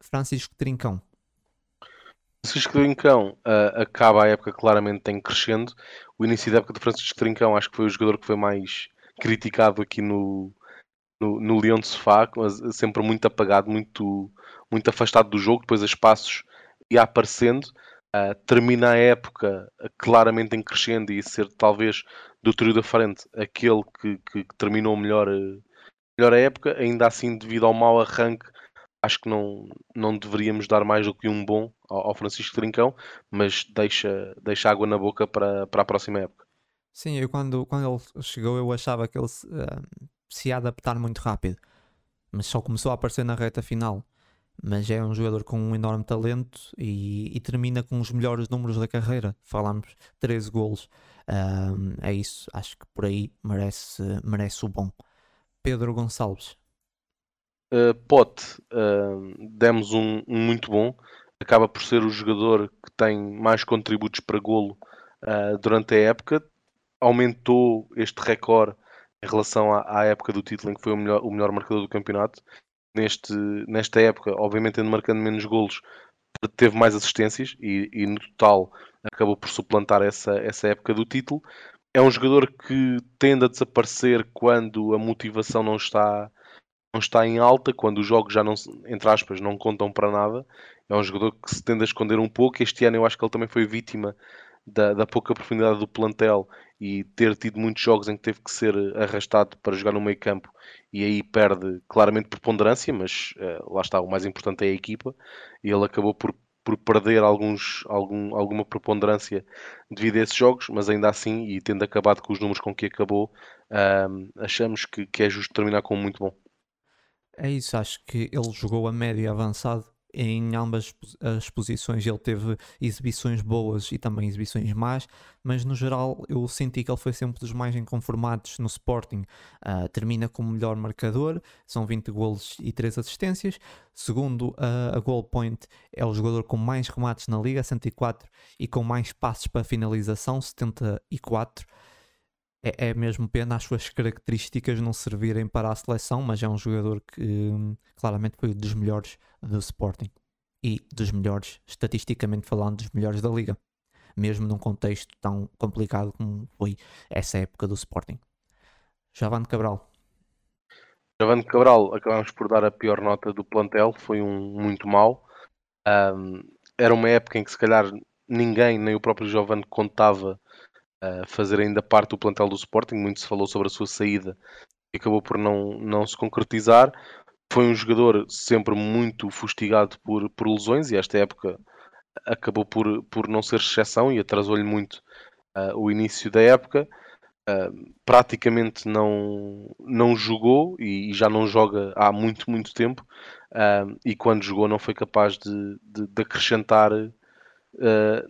Francisco Trincão. Francisco Trincão uh, acaba a época claramente em crescendo. O início da época de Francisco Trincão acho que foi o jogador que foi mais criticado aqui no, no, no Leão de Sofá, sempre muito apagado, muito, muito afastado do jogo, depois a espaços ia aparecendo. Uh, termina a época claramente em crescendo e ser talvez do trio da frente aquele que, que, que terminou melhor, melhor a época, ainda assim devido ao mau arranque acho que não, não deveríamos dar mais do que um bom ao, ao Francisco Trincão, mas deixa, deixa água na boca para, para a próxima época. Sim, eu quando, quando ele chegou eu achava que ele se, uh, se ia adaptar muito rápido, mas só começou a aparecer na reta final. Mas é um jogador com um enorme talento e, e termina com os melhores números da carreira. Falamos 13 golos. Um, é isso, acho que por aí merece, merece o bom. Pedro Gonçalves, uh, Pote, uh, demos um, um, muito bom. Acaba por ser o jogador que tem mais contributos para golo uh, durante a época. Aumentou este recorde em relação à, à, época do título em que foi o melhor, o melhor marcador do campeonato. Neste, nesta época, obviamente, tendo marcando menos golos, teve mais assistências e, e, no total acabou por suplantar essa, essa época do título. É um jogador que tende a desaparecer quando a motivação não está não está em alta, quando os jogos já não, entre aspas, não contam para nada. É um jogador que se tende a esconder um pouco. Este ano eu acho que ele também foi vítima da, da, pouca profundidade do plantel e ter tido muitos jogos em que teve que ser arrastado para jogar no meio campo e aí perde claramente preponderância, mas uh, lá está, o mais importante é a equipa e ele acabou por, por perder alguns, algum, alguma preponderância devido a esses jogos, mas ainda assim, e tendo acabado com os números com que acabou, uh, achamos que, que é justo terminar com um muito bom. É isso, acho que ele jogou a média avançado em ambas as posições. Ele teve exibições boas e também exibições más, mas no geral eu senti que ele foi sempre dos mais inconformados no Sporting. Uh, termina como melhor marcador, são 20 golos e 3 assistências. Segundo uh, a Goal Point, é o jogador com mais remates na liga, 104, e com mais passes para finalização, 74 é, é mesmo pena as suas características não servirem para a seleção, mas é um jogador que hum, claramente foi dos melhores do Sporting e dos melhores, estatisticamente falando, dos melhores da liga, mesmo num contexto tão complicado como foi essa época do Sporting. Javante Cabral. Javante Cabral, acabamos por dar a pior nota do plantel, foi um muito mau. Um, era uma época em que se calhar ninguém, nem o próprio Giovanni, contava fazer ainda parte do plantel do Sporting. Muito se falou sobre a sua saída e acabou por não, não se concretizar. Foi um jogador sempre muito fustigado por, por lesões e esta época acabou por, por não ser exceção e atrasou-lhe muito uh, o início da época. Uh, praticamente não, não jogou e, e, já não joga há muito, muito tempo. Uh, e quando jogou, não foi capaz de, de, de acrescentar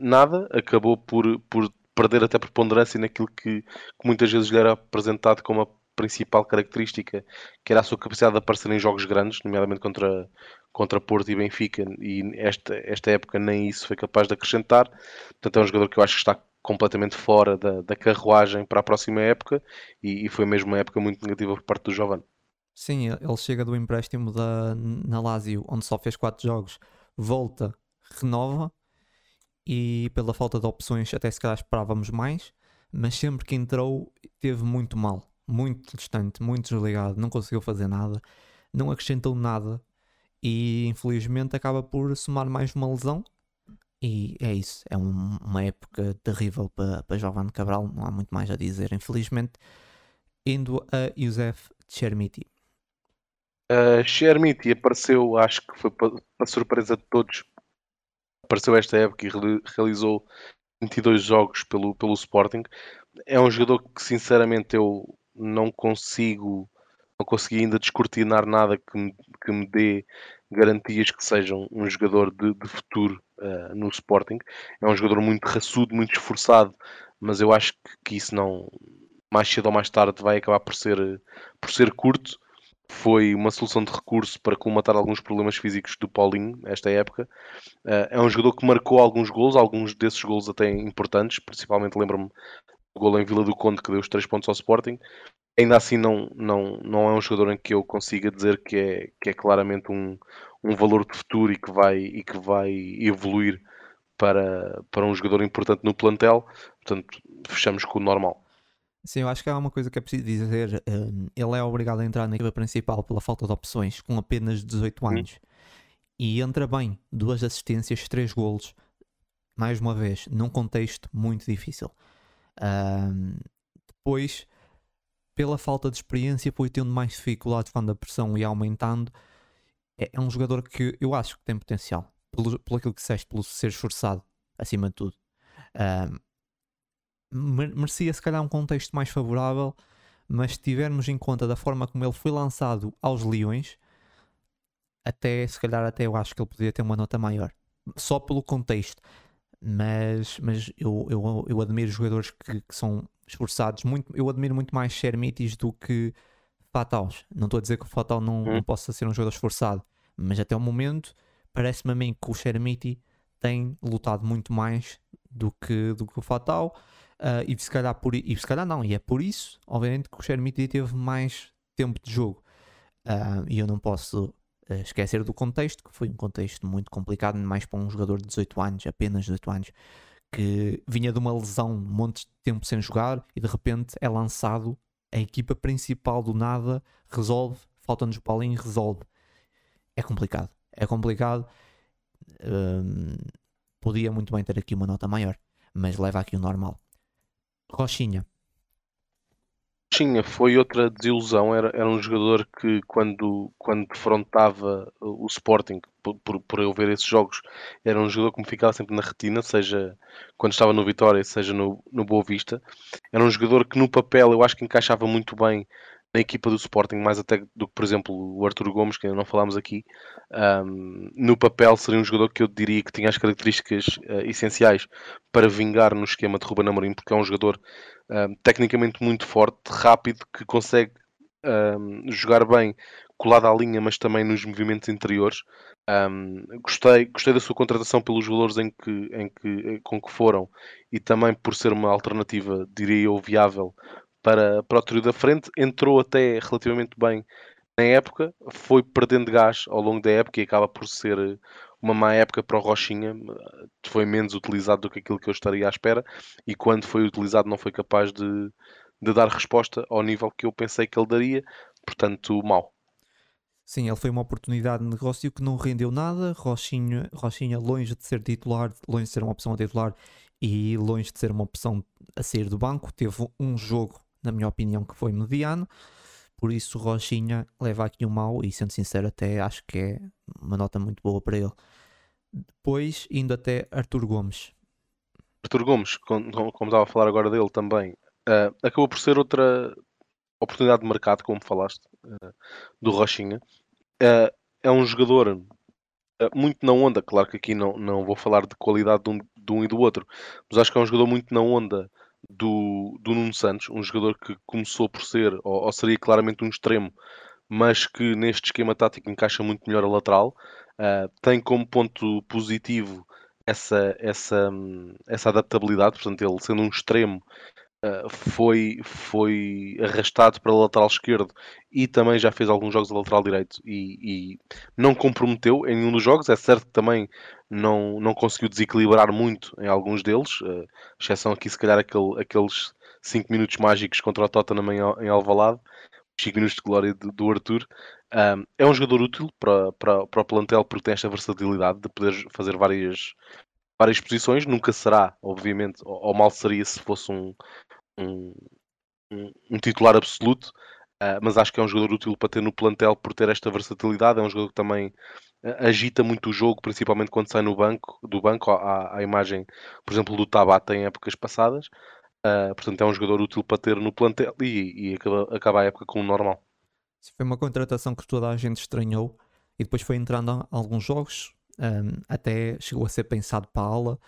nada. Acabou por, por perder até preponderância naquilo que, que, muitas vezes lhe era apresentado como a principal característica, que era a sua capacidade de aparecer em jogos grandes, nomeadamente contra, contra Porto e Benfica, e esta, esta época nem isso foi capaz de acrescentar. Portanto, é um jogador que eu acho que está completamente fora da, da carruagem para a próxima época e, e, foi mesmo uma época muito negativa por parte do Jovem. Sim, ele chega do empréstimo da, na Lazio, onde só fez 4 jogos, volta, renova e pela falta de opções até se calhar esperávamos mais, mas sempre que entrou teve muito mal, muito distante, muito desligado, não conseguiu fazer nada, não acrescentou nada e infelizmente acaba por somar mais uma lesão e é isso, é um, uma época terrível para, para Giovanni Cabral, não há muito mais a dizer, infelizmente. Indo a Youssef Chermiti. Uh, Chermiti apareceu, acho que foi para surpresa de todos, apareceu esta época e realizou 22 jogos pelo, pelo Sporting. É um jogador que sinceramente eu não consigo não consegui ainda descortinar nada que me, que me dê garantias que seja um jogador de, de futuro uh, no Sporting. É um jogador muito raçudo, muito esforçado, mas eu acho que, que, isso não mais cedo ou mais tarde vai acabar por ser, por ser curto foi uma solução de recurso para colmatar alguns problemas físicos do Paulinho esta época. Uh, é um jogador que marcou alguns gols, alguns desses gols até importantes, principalmente lembro-me do gol em Vila do Conde que deu os 3 pontos ao Sporting. Ainda assim não, não, não é um jogador em que eu consiga dizer que é, que é claramente um, um valor de futuro e que vai, e que vai evoluir para, para um jogador importante no plantel. Portanto, fechamos com o normal. Sim, eu acho que há uma coisa que é preciso dizer. Um, ele é obrigado a entrar na equipa principal pela falta de opções, com apenas 18 uhum. anos. E entra bem, duas assistências, três golos, mais uma vez, num contexto muito difícil. Um, depois, pela falta de experiência, foi tendo mais dificuldades quando a pressão ia aumentando. É, é um jogador que eu acho que tem potencial, pelo, pelo aquilo que disseste, pelo ser esforçado, acima de tudo. Um, merecia se calhar um contexto mais favorável, mas se tivermos em conta da forma como ele foi lançado aos Leões, até se calhar até eu acho que ele poderia ter uma nota maior. Só pelo contexto. Mas, mas eu, eu, eu admiro jogadores que, que são esforçados. Muito, eu admiro muito mais Shermitis do que Fataus. Não estou a dizer que o Fatal não, hum. não possa ser um jogador esforçado, mas até o momento parece-me a mim que o Shermiti tem lutado muito mais do que, do que o Fatal. Uh, e se calhar por e se calhar não, e é por isso, obviamente, que o Shermiti teve mais tempo de jogo. Uh, e eu não posso uh, esquecer do contexto, que foi um contexto muito complicado, mais para um jogador de 18 anos, apenas 18 anos, que vinha de uma lesão, um monte de tempo sem jogar, e de repente é lançado a equipa principal do nada, resolve, falta-nos o Paulinho, resolve. É complicado, é complicado. podia muito bem ter aqui uma nota maior, mas leva aqui o normal. Rochinha. Rochinha foi outra desilusão. Era, era um jogador que, quando, quando defrontava o Sporting, por, por, por eu ver esses jogos, era um jogador que me ficava sempre na retina, seja quando estava no Vitória, seja no, no Boa Vista. Era um jogador que, no papel, eu acho que encaixava muito bem na equipa do Sporting, mais até do que, por exemplo, o Arthur Gomes, que ainda não falámos aqui. Um, no papel, seria um jogador que eu diria que tinha as características uh, essenciais para vingar no esquema de Ruben Amorim, porque é um jogador um, tecnicamente muito forte, rápido, que consegue um, jogar bem colado à linha, mas também nos movimentos interiores. Um, gostei, gostei da sua contratação pelos valores em que, em que, com que foram e também por ser uma alternativa, diria eu, viável para, para o trio da frente. Entrou até relativamente bem na época, foi perdendo gás ao longo da época e acaba por ser uma má época para o Rochinha. Foi menos utilizado do que aquilo que eu estaria à espera e quando foi utilizado não foi capaz de, de dar resposta ao nível que eu pensei que ele daria. Portanto, mal. Sim, ele foi uma oportunidade de negócio que não rendeu nada. Rochinha, Rochinha longe de ser titular, longe de ser uma opção a titular e longe de ser uma opção a sair do banco. Teve um jogo na minha opinião, que foi mediano. Por isso, Rochinha leva aqui um mau e, sendo sincero, até acho que é uma nota muito boa para ele. Depois, indo até Arthur Gomes. Arthur Gomes, como, como estava a falar agora dele também, uh, acabou por ser outra oportunidade de mercado, como falaste, uh, do Rochinha. Uh, é um jogador muito na onda, claro que aqui não, não vou falar de qualidade de um, de um e do outro, mas acho que é um jogador muito na onda do, do Nuno Santos, um jogador que começou por ser, ou, ou, seria claramente um extremo, mas que neste esquema tático encaixa muito melhor a lateral. Uh, tem como ponto positivo essa, essa, essa adaptabilidade, portanto, ele sendo um extremo, uh, foi, foi arrastado para o lateral esquerdo e também já fez alguns jogos a lateral direito e, e não comprometeu em nenhum dos jogos. É certo que também não, não conseguiu desequilibrar muito em alguns deles, uh, exceção aqui se calhar aquele, aqueles 5 minutos mágicos contra o Tottenham em, em Alvalade, 5 minutos de glória do, do Arthur. Um, é um jogador útil para, para, para o plantel porque tem esta versatilidade de poder fazer várias, várias posições. Nunca será, obviamente, ou, ou mal seria se fosse um, um, um titular absoluto, uh, mas acho que é um jogador útil para ter no plantel por ter esta versatilidade. É um jogador que também agita muito o jogo, principalmente quando sai no banco, do banco, à imagem, por exemplo, do Tabata em épocas passadas. Uh, portanto, é um jogador útil para ter no plantel e, e acaba, acaba a época com o normal. Foi uma contratação que toda a gente estranhou e depois foi entrando a alguns jogos, um, até chegou a ser pensado para a aula.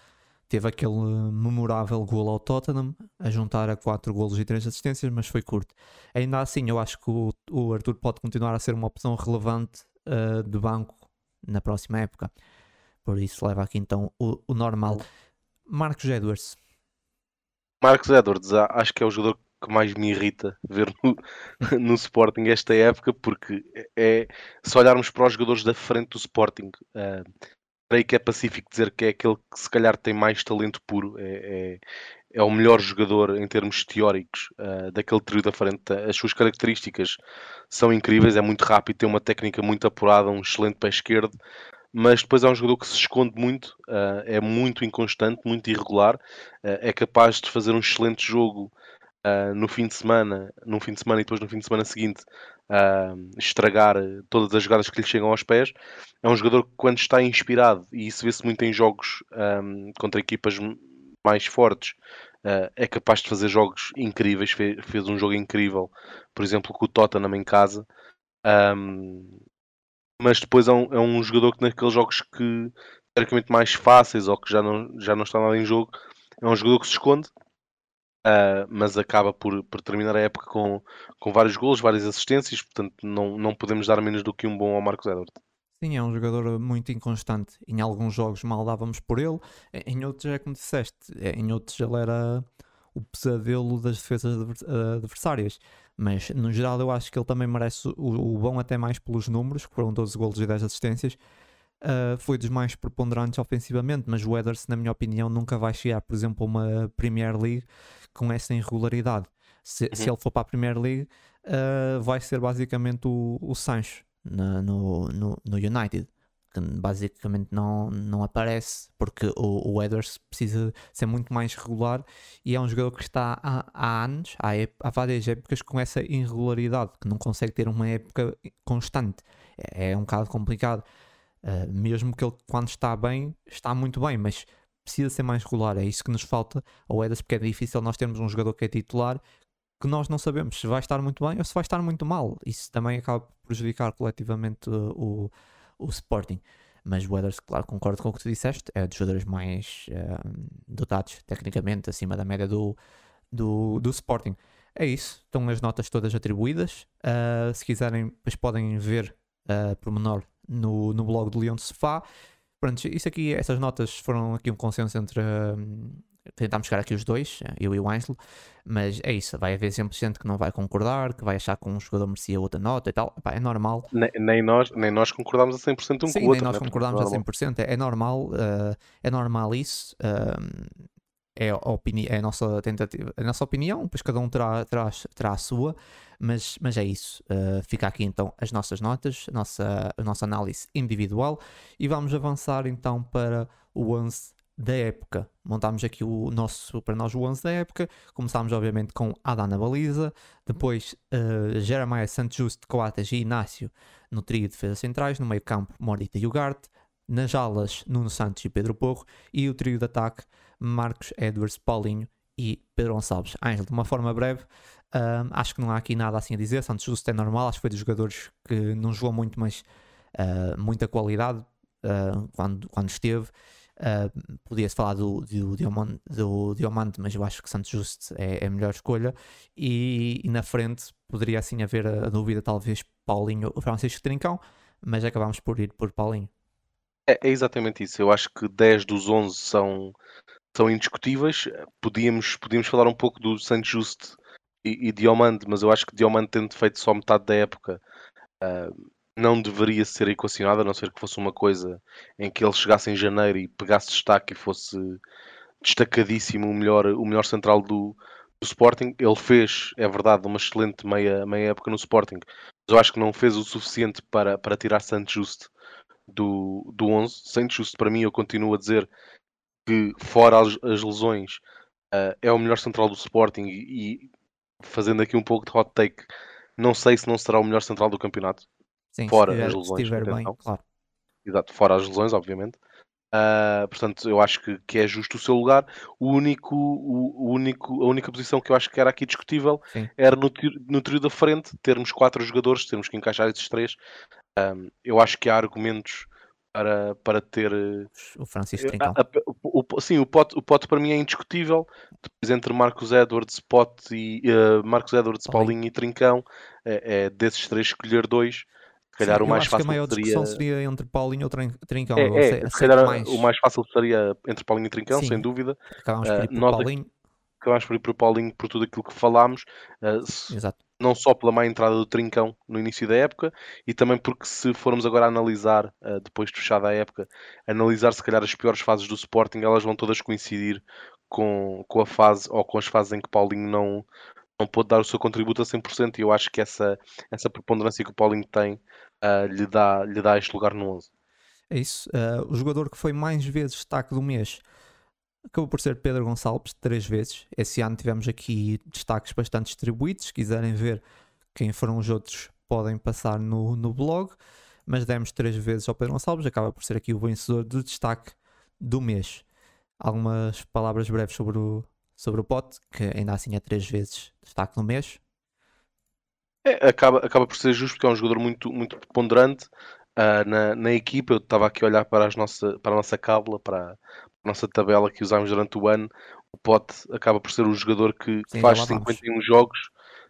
Teve aquele memorável gol ao Tottenham, a juntar a 4 golos e 3 assistências, mas foi curto. Ainda assim, eu acho que o, o Arthur pode continuar a ser uma opção relevante uh, de banco na próxima época. Por isso leva aqui então o, o normal. Marcos Edwards. Marcos Edwards, acho que é o jogador que mais me irrita ver no, <laughs> no Sporting esta época, porque é se olharmos para os jogadores da frente do Sporting, uh, creio que é pacífico dizer que é aquele que se calhar tem mais talento puro. É, é, é o melhor jogador em termos teóricos uh, daquele trio da frente. As suas características são incríveis, é muito rápido, tem uma técnica muito apurada, um excelente pé esquerdo, mas depois é um jogador que se esconde muito, uh, é muito inconstante, muito irregular, é capaz de fazer um excelente jogo no fim de semana, num fim de semana e depois no fim de semana seguinte estragar todas as jogadas que lhe chegam aos pés. É um jogador que quando está inspirado, e isso vê-se muito em jogos um, contra equipas mais fortes, uh, é capaz de fazer jogos incríveis. Fez, fez, um jogo incrível, por exemplo, com o Tottenham em casa. Um, mas depois é um, é um, jogador que naqueles jogos que teoricamente mais fáceis ou que já não, já não está nada em jogo, é um jogador que se esconde, uh, mas acaba por, por, terminar a época com, com vários golos, várias assistências, portanto não, não podemos dar menos do que um bom ao Marcos Edwards. Sim, é um jogador muito inconstante. Em alguns jogos mal dávamos por ele, em outros é como disseste, é, em outros ele era o pesadelo das defesas adversárias. Mas no geral eu acho que ele também merece o, o bom até mais pelos números, que foram 12 golos e 10 assistências. Uh, foi dos mais preponderantes ofensivamente, mas o Ederson, na minha opinião, nunca vai chegar, por exemplo, a uma Premier League com essa irregularidade. Se, uhum. se ele for para a Premier League, uh, vai ser basicamente o, o Sancho na, no, no, no United que basicamente não, não aparece porque o, o Edwards precisa ser muito mais regular e é um jogador que está há, há anos, há, há, várias épocas com essa irregularidade, que não consegue ter uma época constante. É, é um bocado complicado. Uh, mesmo que ele, quando está bem, está muito bem, mas precisa ser mais regular. É isso que nos falta ao Edwards, porque é difícil nós termos um jogador que é titular que nós não sabemos se vai estar muito bem ou se vai estar muito mal. Isso também acaba por prejudicar coletivamente o, o Sporting. Mas o Weathers, claro, concordo com o que tu disseste, é dos jogadores mais uh, dotados tecnicamente, acima da média do, do, do Sporting. É isso, estão as notas todas atribuídas. Uh, se quiserem, depois podem ver uh, por menor no, no blog do Leão de Sofá. Pronto, isso aqui, essas notas foram aqui um consenso entre, uh, tentámos chegar aqui os dois, eh, eu e o Ansel, mas é isso, vai haver sempre gente que não vai concordar, que vai achar que um jogador merecia outra nota e tal, Epá, é normal. Nem, nem, nós, nem nós concordamos a 100% um Sim, com o outro. nem nós né? concordamos a 100%, é, é normal, uh, é normal isso, uh, é, a opini é a nossa tentativa, a nossa opinião, pois cada um terá, terá, terá a sua, mas, mas é isso. Uh, fica aqui então as nossas notas, a nossa, a nossa análise individual e vamos avançar então para o 11 da época. Montámos aqui o nosso, para nós, o 11 da época. Começámos, obviamente, com Adán na baliza, depois uh, Jeremiah Santos Justo, Coates e Inácio no trio de defesas centrais, no meio campo, Morita e Ugarte, nas alas, Nuno Santos e Pedro Porro, e o trio de ataque, Marcos Edwards, Paulinho e Pedro Gonçalves. Ângelo, de uma forma breve, uh, acho que não há aqui nada assim a dizer. Santos Justo é normal, acho que foi dos jogadores que não jogou muito, mas uh, muita qualidade quando, quando esteve. Uh, Podia-se falar do, do, Diamante, do mas eu acho que Santos Just é, é a melhor escolha. E, e, na frente poderia assim haver a, a dúvida, talvez Paulinho ou Francisco Trincão, mas acabámos por ir por Paulinho. É, é, exatamente isso. Eu acho que 10 dos 11 são, são indiscutíveis. Podíamos, podíamos falar um pouco do Santos Just e, e Diamante, mas eu acho que Diamante tendo feito só metade da época. Uh, não deveria ser equacionado, a não ser que fosse uma coisa em que ele chegasse em janeiro e pegasse destaque e fosse destacadíssimo o melhor, o melhor central do, do Sporting. Ele fez, é verdade, uma excelente meia, meia época no Sporting, mas eu acho que não fez o suficiente para, para tirar Santos Just do, do 11. Santos Just, para mim, eu continuo a dizer que, fora as, as lesões, uh, é o melhor central do Sporting e, fazendo aqui um pouco de hot take, não sei se não será o melhor central do campeonato. Sim, fora estiver, as lesões. estiver bem, claro. Exato, fora as lesões, obviamente. Uh, portanto, eu acho que, que é justo o seu lugar. O único, o, o, único, a única posição que eu acho que era aqui discutível Sim. era no, no trio da frente, termos quatro jogadores, termos que encaixar esses três. Um, eu acho que há argumentos para, para ter. O Francisco Trincão. O, sim, o pote, o pote para mim é indiscutível. Depois entre Marcos Edwards, Pote e uh, Marcos Edwards, Paulinho. Paulinho e Trincão, é, é desses três escolher dois se calhar Sim, o mais fácil que a maior seria... discussão seria entre Paulinho ou Trincão. É, é, se calhar mais... o mais fácil seria entre Paulinho e Trincão, Sim. sem dúvida. Acabámos por ir por uh, Paulinho. Acabámos por ir por Paulinho por tudo aquilo que falámos. Uh, Exato. Não só pela má entrada do Trincão no início da época, e também porque se formos agora analisar, uh, depois de fechada a época, analisar se calhar as piores fases do Sporting, elas vão todas coincidir com, com a fase ou com as fases em que Paulinho não, não pôde dar o seu contributo a 100% e eu acho que essa, essa preponderância que o Paulinho tem uh, lhe, dá, lhe dá este lugar no 11. É isso. Uh, o jogador que foi mais vezes destaque do mês acabou por ser Pedro Gonçalves, três vezes. Esse ano tivemos aqui destaques bastante distribuídos. Se quiserem ver quem foram os outros, podem passar no, no blog. Mas demos três vezes ao Pedro Gonçalves, acaba por ser aqui o vencedor de destaque do mês. Algumas palavras breves sobre o, sobre o Pote, que ainda assim é três vezes destaque no mês. É, acaba, acaba por ser justo porque é um jogador muito, muito ponderante uh, na, na equipa. Eu estava aqui a olhar para, as nossa, para a nossa cábula, para nossa tabela que usámos durante o ano. O Pote acaba por ser o jogador que sim, faz 51 vamos. jogos.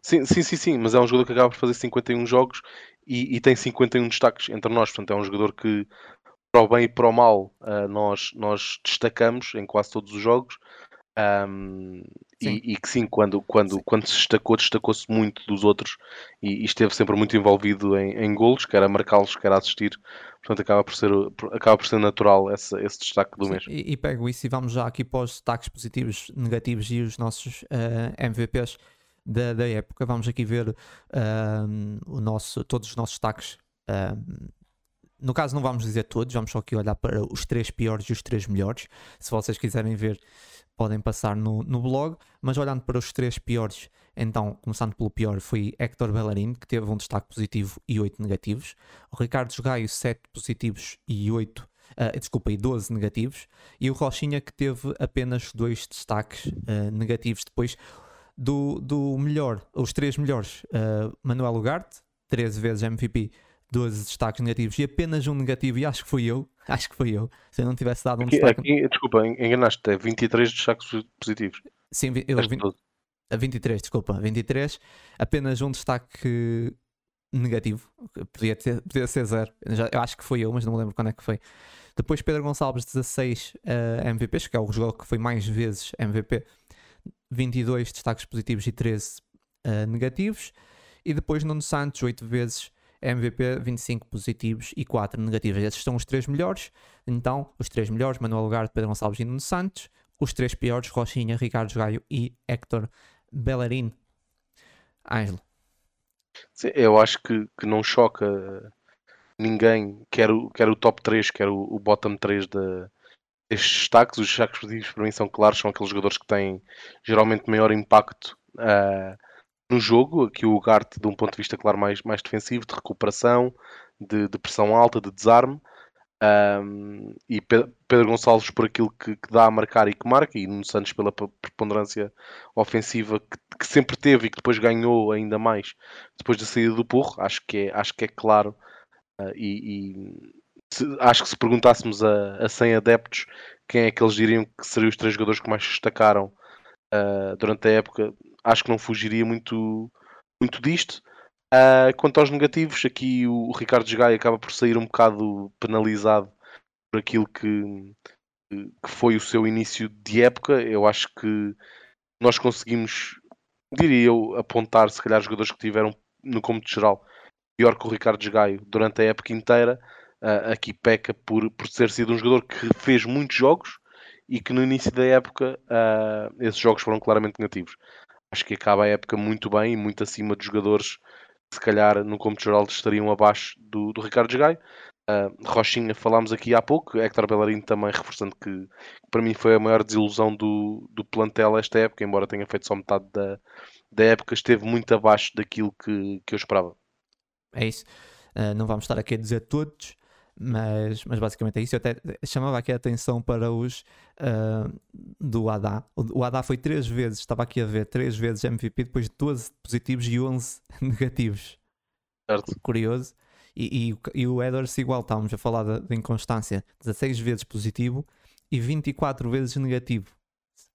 Sim, sim, sim, sim, mas é um jogador que acaba por fazer 51 jogos e, e tem 51 destaques entre nós. Portanto, é um jogador que, para o bem e para o mal, uh, nós, nós destacamos em quase todos os jogos. Um, e, e, que sim, quando, quando, sim. quando se destacou, destacou-se muito dos outros e, e, esteve sempre muito envolvido em, em golos, quer a marcá-los, quer a assistir. Portanto, acaba por ser, acaba por ser natural esse, esse destaque do mês. E, e, pego isso e vamos já aqui para os destaques positivos, negativos e os nossos uh, eh, MVPs da, da época. Vamos aqui ver uh, o nosso, todos os nossos destaques. Uh, no caso, não vamos dizer todos, vamos só aqui olhar para os três piores e os três melhores. Se vocês quiserem ver podem passar no, no blog, mas olhando para os três piores, então, começando pelo pior, foi Hector Bellerin, que teve um destaque positivo e 8 negativos. O Ricardo Gaio, 7 positivos e 8, uh, ah, desculpa, e 12 negativos. E o Rochinha, que teve apenas dois destaques uh, negativos. Depois do, do melhor, os três melhores, uh, Manuel Ugarte, 13 vezes MVP, 12 destaques negativos e apenas um negativo, e acho que fui eu, <laughs> acho que foi eu, se eu não tivesse dado um aqui, destaque. Aqui, desculpa, enganaste, é 23 destaques positivos. Sim, eu, 20, a 23, desculpa, 23, apenas um destaque negativo, podia, ter, podia ser zero, Já, eu acho que foi eu, mas não me lembro quando é que foi. Depois Pedro Gonçalves, 16 uh, MVPs, que é o jogador que foi mais vezes MVP, 22 destaques positivos e 13 uh, negativos. E depois Nuno Santos, 8 vezes MVP 25 positivos e 4 negativos. Esses são os três melhores. Então, os três melhores, Manuel Lugar, Pedro Gonçalves e Nuno Santos. Os três piores, Rochinha, Ricardo Gaio e Héctor Bellerin. Ângelo. Eu acho que, que não choca ninguém, quer o, quer o top 3, quer o, o bottom 3 de, destes destaques. Os destaques positivos para mim são claros, são aqueles jogadores que têm geralmente maior impacto uh, no jogo, aqui o Ugarte de um ponto de vista, claro, mais, mais defensivo, de recuperação, de, de pressão alta, de desarme. Um, e Pedro Gonçalves por aquilo que, que, dá a marcar e que marca, e no Santos pela preponderância ofensiva que, que, sempre teve e que depois ganhou ainda mais depois da saída do Porro, acho que é, acho que é claro. Uh, e, e se, acho que se perguntássemos a, a 100 adeptos quem é que eles diriam que seriam os três jogadores que mais destacaram uh, durante a época, acho que não fugiria muito, muito disto. Uh, quanto aos negativos, aqui o, o Ricardo Gai acaba por sair um bocado penalizado por aquilo que, que foi o seu início de época. Eu acho que nós conseguimos, diria eu, apontar se calhar jogadores que tiveram no cômodo geral pior que o Ricardo Gaio durante a época inteira. Uh, aqui peca por, por ter sido um jogador que fez muitos jogos e que no início da época uh, esses jogos foram claramente negativos acho que acaba a época muito bem e muito acima dos jogadores que se calhar no cômputo geral estariam abaixo do, do Ricardo Gai. Uh, Rochinha falámos aqui há pouco, Hector Bellerin também reforçando que, que, para mim foi a maior desilusão do, do plantel esta época, embora tenha feito só metade da, da época, esteve muito abaixo daquilo que, que eu esperava. É isso. Uh, não vamos estar aqui a dizer todos, mas, mas basicamente é isso. Eu até chamava aqui a atenção para os uh, do Adá. O, o Adá foi três vezes, estava aqui a ver, três vezes MVP, depois 12 positivos e 11 <laughs> negativos. Certo. Curioso. E, e, e o Edwards igual, estávamos a falar de, de inconstância, 16 vezes positivo e 24 vezes negativo.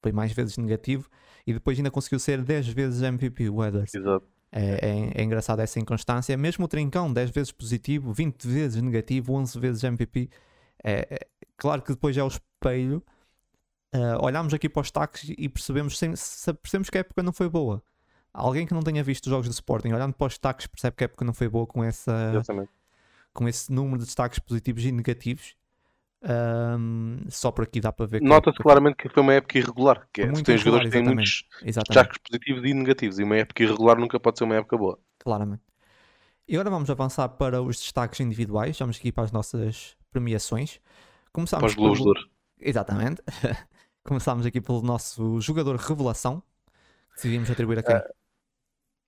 Foi mais vezes negativo e depois ainda conseguiu ser 10 vezes MVP, o Edwards. Exato. É, é, é, engraçado essa inconstância. Mesmo o Trincão, 10 vezes positivo, 20 vezes negativo, 11 vezes MVP. É, é claro que depois é o espelho. Uh, olhamos aqui para os taques e percebemos, percebemos que a época não foi boa. Alguém que não tenha visto os jogos de Sporting, olhando para os destaques, percebe que a época não foi boa com, essa, com esse número de destaques positivos e negativos. Um, só por aqui dá para ver. Nota-se claramente que foi uma época irregular. Que é, Muito tem jogadores que têm muitos destaques positivos e negativos. E uma época irregular nunca pode ser uma época boa. Claramente. E agora vamos avançar para os destaques individuais. Vamos aqui para as nossas premiações. Começamos Para os pelo-. Exatamente. <laughs> Começámos aqui pelo nosso jogador revelação. que Decidimos atribuir a quem?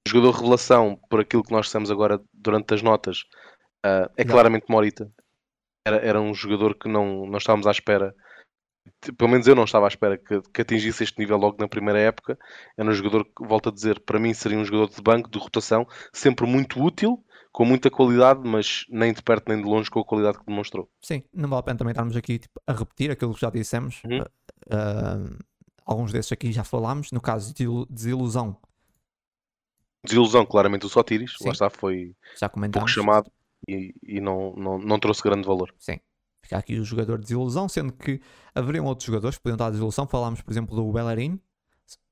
Jogador revelação, por aquilo que nós dissemos agora durante as notas, ah, é Exato. claramente Morita. Era, era um jogador que não, não estávamos à espera. Pelo menos eu não estava à espera que, que atingisse este nível logo na primeira época. Era um jogador que, volto a dizer, para mim seria um jogador de banco, de rotação, sempre muito útil, com muita qualidade, mas nem de perto nem de longe com a qualidade que demonstrou. Sim, não vale a pena também estarmos aqui tipo, a repetir aquilo que já dissemos. Uhum. Ah, alguns desses aqui já falámos. No caso de ilu- desilusão, Desilusão, claramente, o Sotiris. Lá está, foi já pouco chamado e, e não, não, não trouxe grande valor. Sim. Fica aqui o jogador de desilusão, sendo que haveriam outros jogadores que podiam dar desilusão. Falámos, por exemplo, do Bellerin,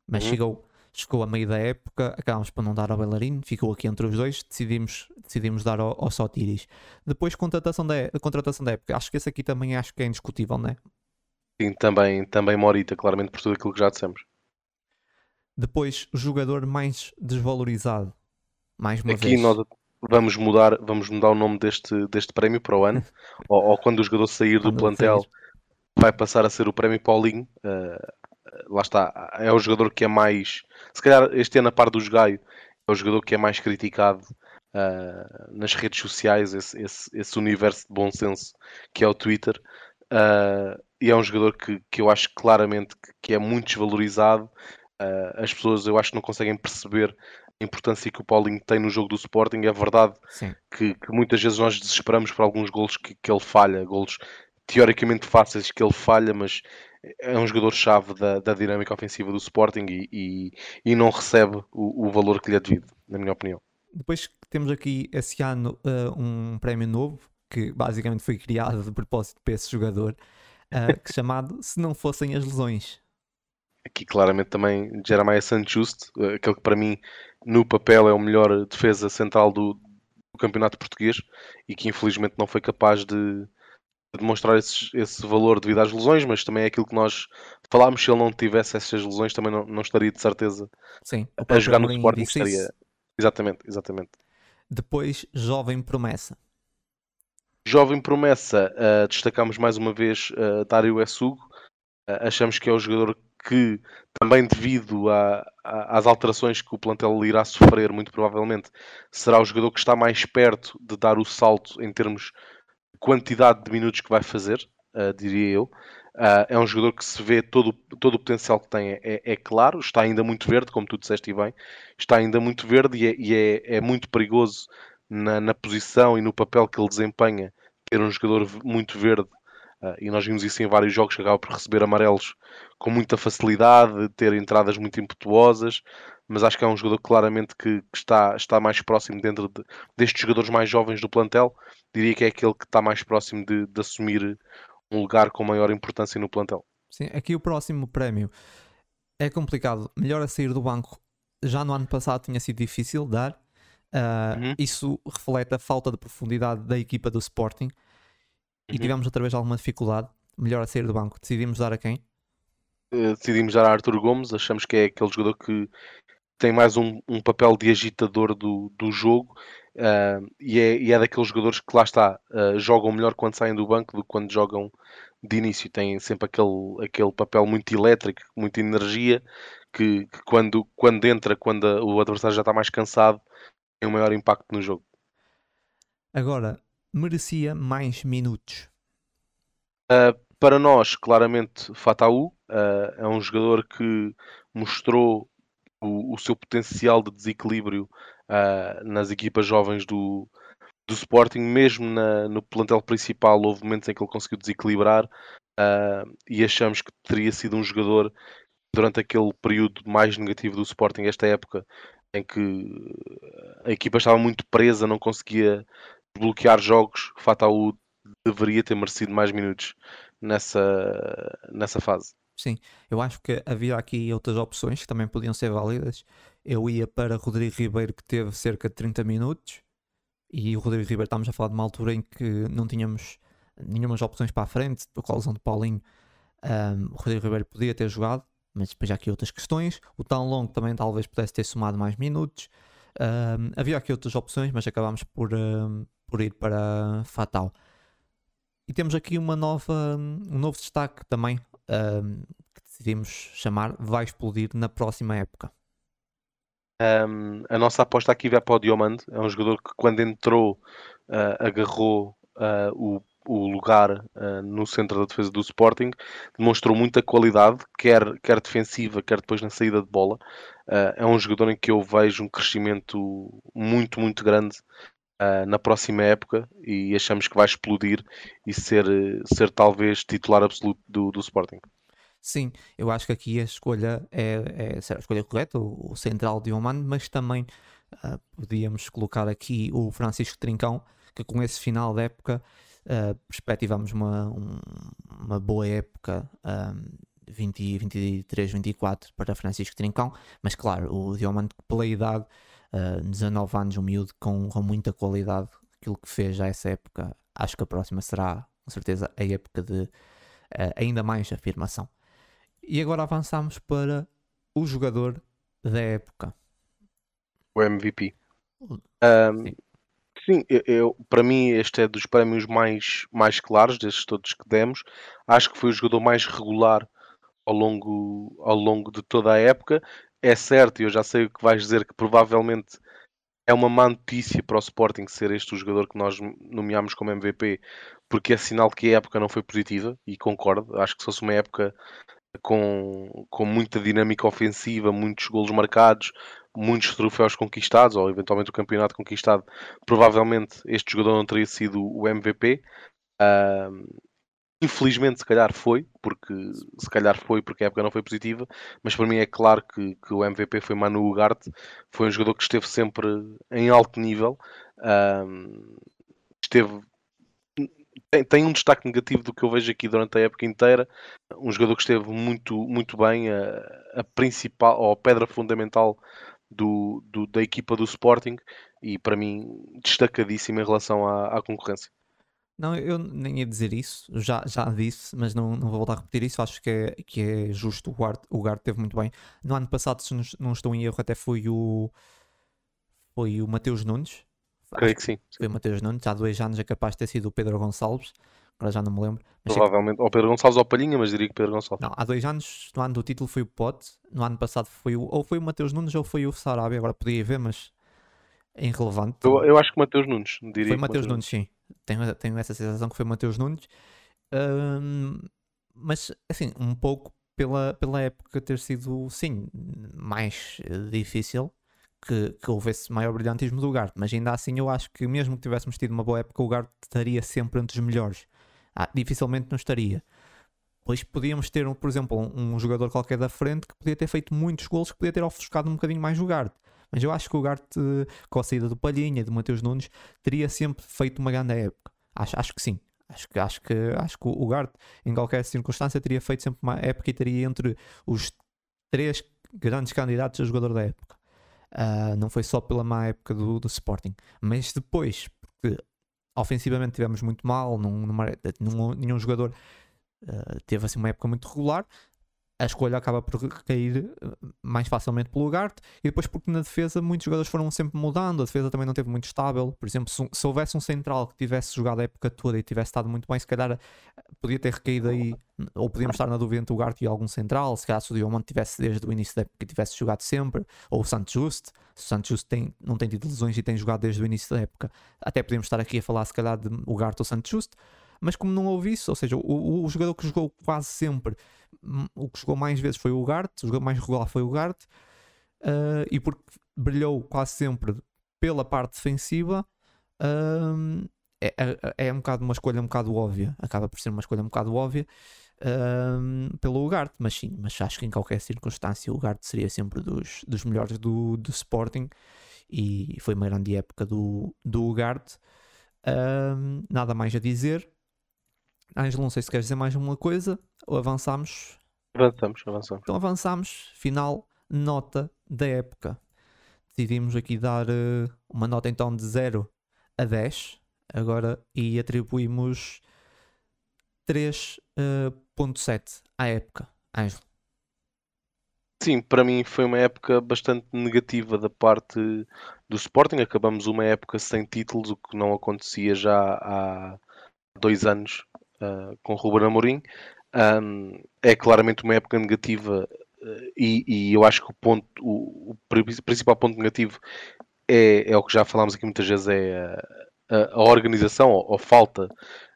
mas Uhum. chegou, chegou a meio da época, acabámos por não dar ao Bellerin, ficou aqui entre os dois, decidimos, decidimos dar ao, ao Sotiris. Depois, contratação da, a contratação da época, acho que esse aqui também acho que é indiscutível, não é? Sim, também, também Morita, claramente por tudo aquilo que já dissemos. Depois, o jogador mais desvalorizado, mais uma Aqui vez. nós vamos mudar, vamos mudar o nome deste, deste prémio para o ano, <laughs> ou, ou quando o jogador sair do plantel, vai passar a ser o prémio Paulinho. Uh, lá está, é o jogador que é mais, se calhar este ano a par do Gaio, é o jogador que é mais criticado uh, nas redes sociais, esse, esse, esse universo de bom senso que é o Twitter. Uh, e é um jogador que, que eu acho claramente que, que é muito desvalorizado. As pessoas eu acho que não conseguem perceber a importância que o Paulinho tem no jogo do Sporting. É verdade que, que muitas vezes nós desesperamos por alguns golos que, que ele falha, golos teoricamente fáceis que ele falha, mas é um jogador-chave da, da dinâmica ofensiva do Sporting e, e, e não recebe o, o valor que lhe é devido, na minha opinião. Depois temos aqui esse ano uh, um prémio novo que basicamente foi criado de propósito para esse jogador, uh, <laughs> que chamado Se Não Fossem as Lesões. Aqui claramente também Jeremiah Santos, aquele que para mim no papel é o melhor defesa central do, do campeonato português e que infelizmente não foi capaz de, de demonstrar esse, esse, valor devido às lesões, mas também é aquilo que nós falámos, se ele não tivesse essas lesões também não, não estaria de certeza Sim, a jogar no Sporting estaria... isso. Exatamente, exatamente. Depois, Jovem Promessa. Jovem promessa, uh, destacamos mais uma vez uh, Dário Essugo. Uh, achamos que é o jogador que, também devido a, a, às alterações que o plantel irá sofrer, muito provavelmente, será o jogador que está mais perto de dar o salto em termos de quantidade de minutos que vai fazer, uh, diria eu. Uh, é um jogador que se vê todo, todo o potencial que tem, é, é, claro, está ainda muito verde, como tu disseste e bem, está ainda muito verde e é, e é, é muito perigoso na, na, posição e no papel que ele desempenha ter um jogador muito verde. Uh, e nós vimos isso em vários jogos que acaba por receber amarelos com muita facilidade, ter entradas muito impetuosas, mas acho que é um jogador claramente que, que está, está mais próximo dentro de, destes jogadores mais jovens do plantel. Diria que é aquele que está mais próximo de, de assumir um lugar com maior importância no plantel. Sim, aqui o próximo prémio é complicado. Melhor a sair do banco. Já no ano passado tinha sido difícil dar. Uh, uhum. Isso reflete a falta de profundidade da equipa do Sporting. E uhum. tivemos outra vez alguma dificuldade. Melhor a sair do banco. Decidimos dar a quem? Uh, decidimos dar a Arthur Gomes. Achamos que é aquele jogador que tem mais um, um papel de agitador do, do jogo. Uh, e, é, e, é, daqueles jogadores que lá está, uh, jogam melhor quando saem do banco do que quando jogam de início. Tem sempre aquele, aquele papel muito elétrico, muita energia, que, que quando, quando entra, quando a, o adversário já está mais cansado, tem um maior impacto no jogo. Agora, merecia mais minutos? Uh, para nós, claramente, Fataú é um jogador que mostrou o, o seu potencial de desequilíbrio uh, nas equipas jovens do, do Sporting, mesmo na, no plantel principal, houve momentos em que ele conseguiu desequilibrar uh, e achamos que teria sido um jogador durante aquele período mais negativo do Sporting, esta época, em que a equipa estava muito presa, não conseguia bloquear jogos, Fataú deveria ter merecido mais minutos nessa, nessa fase. Sim, eu acho que havia aqui outras opções que também podiam ser válidas. Eu ia para Rodrigo Ribeiro, que teve cerca de 30 minutos, e o Rodrigo Ribeiro estamos a falar de uma altura em que não tínhamos nenhumas opções para a frente, por causa de Paulinho, um, o Rodrigo Ribeiro podia ter jogado, mas depois já aqui outras questões. O tão longo também talvez pudesse ter somado mais minutos. Um, havia aqui outras opções, mas acabámos por, um, por ir para Fatal. E temos aqui uma nova, um novo destaque também, que decidimos chamar Vai Explodir na próxima época. Um, a nossa aposta aqui vai para o Diomand. É um jogador que, quando entrou, uh, agarrou uh, o, o, lugar uh, no centro da defesa do Sporting. Demonstrou muita qualidade, quer, quer defensiva, quer depois na saída de bola. é um jogador em que eu vejo um crescimento muito, muito grande na próxima época e achamos que vai explodir e ser, ser talvez titular absoluto do, do Sporting. Sim, eu acho que aqui a escolha é, é a escolha correta, o, o central de Oman, mas também uh, podíamos colocar aqui o Francisco Trincão, que com esse final da época uh, perspectivamos uma, um, uma boa época. Um, 20, 23, 24 para Francisco Trincão, mas claro, o Dioman pela idade, uh, 19 anos, um miúdo com, com muita qualidade, aquilo que fez já essa época, acho que a próxima será com certeza a época de uh, ainda mais afirmação. E agora avançamos para o jogador da época. O MVP. Um, sim, eu, eu, para mim este é dos prémios mais, mais claros desses todos que demos. Acho que foi o jogador mais regular ao longo, ao longo de toda a época. É certo, e eu já sei o que vais dizer, que provavelmente é uma má notícia para o Sporting ser este o jogador que nós nomeámos como MVP, porque é sinal que a época não foi positiva, e concordo. Acho que se fosse uma época com, com muita dinâmica ofensiva, muitos golos marcados, muitos troféus conquistados, ou eventualmente o campeonato conquistado, provavelmente este jogador não teria sido o MVP. Uh, infelizmente, se calhar foi, porque se calhar foi porque a época não foi positiva, mas para mim é claro que, que o MVP foi Manu Ugarte, foi um jogador que esteve sempre em alto nível. Uh, esteve tem, tem, um destaque negativo do que eu vejo aqui durante a época inteira. Um jogador que esteve muito, muito bem, a, a principal, ou a pedra fundamental do, do, da equipa do Sporting e para mim destacadíssimo em relação à, à, concorrência. Não, eu nem ia dizer isso, já, já disse, mas não, não vou voltar a repetir isso. Acho que é, que é justo. O Guard, o Guard teve muito bem. No ano passado, se não estou em erro, até foi o, foi o Mateus Nunes Creio que sim. Foi o Mateus Nunes, há dois anos é capaz de ter sido o Pedro Gonçalves, agora já não me lembro. Provavelmente, ou Pedro Gonçalves ou Palhinha, mas diria que Pedro Gonçalves. Não, há dois anos, no ano do título foi o Pote, no ano passado foi o, ou foi o Mateus Nunes ou foi o Sarabia, agora podia ver, mas é irrelevante. Eu, eu acho que Mateus Nunes, diria. Foi Mateus Nunes, sim. Tenho, tenho essa sensação que foi Mateus Nunes. Um, mas, assim, um pouco pela, pela época ter sido, sim, mais difícil que, que houvesse maior brilhantismo do Gart, mas ainda assim eu acho que mesmo que tivéssemos tido uma boa época, o Gart estaria sempre entre os melhores. Ah, dificilmente não estaria. Pois podíamos ter, por exemplo, um, um, jogador qualquer da frente que podia ter feito muitos gols, que podia ter ofuscado um bocadinho mais o Gart. Mas eu acho que o Gart, com a saída do Palhinha, do Mateus Nunes, teria sempre feito uma grande época. Acho, acho que sim. Acho que, acho, que, acho que o Gart, em qualquer circunstância, teria feito sempre uma época e teria entre os três grandes candidatos a jogador da época. Uh, não foi só pela má época do, do Sporting, mas depois, porque ofensivamente tivemos muito mal, num, numa, nenhum jogador uh, teve assim uma época muito regular a escolha acaba por cair eh, mais facilmente pelo Ugarte e depois porque na defesa muitos jogadores foram sempre mudando, a defesa também não teve muito estável. Por exemplo, se, se houvesse um central que tivesse jogado a época toda e tivesse estado muito bem, se calhar eh, podia ter recaído aí, ou podíamos estar na dúvida entre o Ugarte e algum central. Se calhar se o Diamante tivesse desde o início da época tivesse jogado sempre, ou o Santos Just, se o Santos Just tem, não tem tido lesões e tem jogado desde o início da época, até podíamos estar aqui a falar se calhar de Ugarte ou Santos Just mas como não houve isso, ou seja, o, o, jogador que jogou quase sempre, hum, o que jogou mais vezes foi o Gart, o jogador mais regular foi o Gart, uh, e porque brilhou quase sempre pela parte defensiva, uh, é, é, é, um bocado uma escolha um bocado óbvia, acaba por ser uma escolha um bocado óbvia uh, pelo Ugarte, mas sim, mas acho que em qualquer circunstância o Ugarte seria sempre dos, dos melhores do, do Sporting e foi uma grande época do, do Ugarte. Uh, nada mais a dizer. Ângelo, não sei se queres dizer mais alguma coisa ou avançamos? Avançamos, avançamos. Então avançamos, final, nota da época. Decidimos aqui dar uh, uma nota então de 0 a 10 agora e atribuímos 3.7 à época. Ângelo. Sim, para mim foi uma época bastante negativa da parte do Sporting. Acabamos uma época sem títulos, o que não acontecia já há dois anos uh, com Ruben Amorim. Um, é claramente uma época negativa uh, e, e, eu acho que o ponto, o, o, principal ponto negativo é, é, o que já falámos aqui muitas vezes, é a, a, a organização ou, ou, falta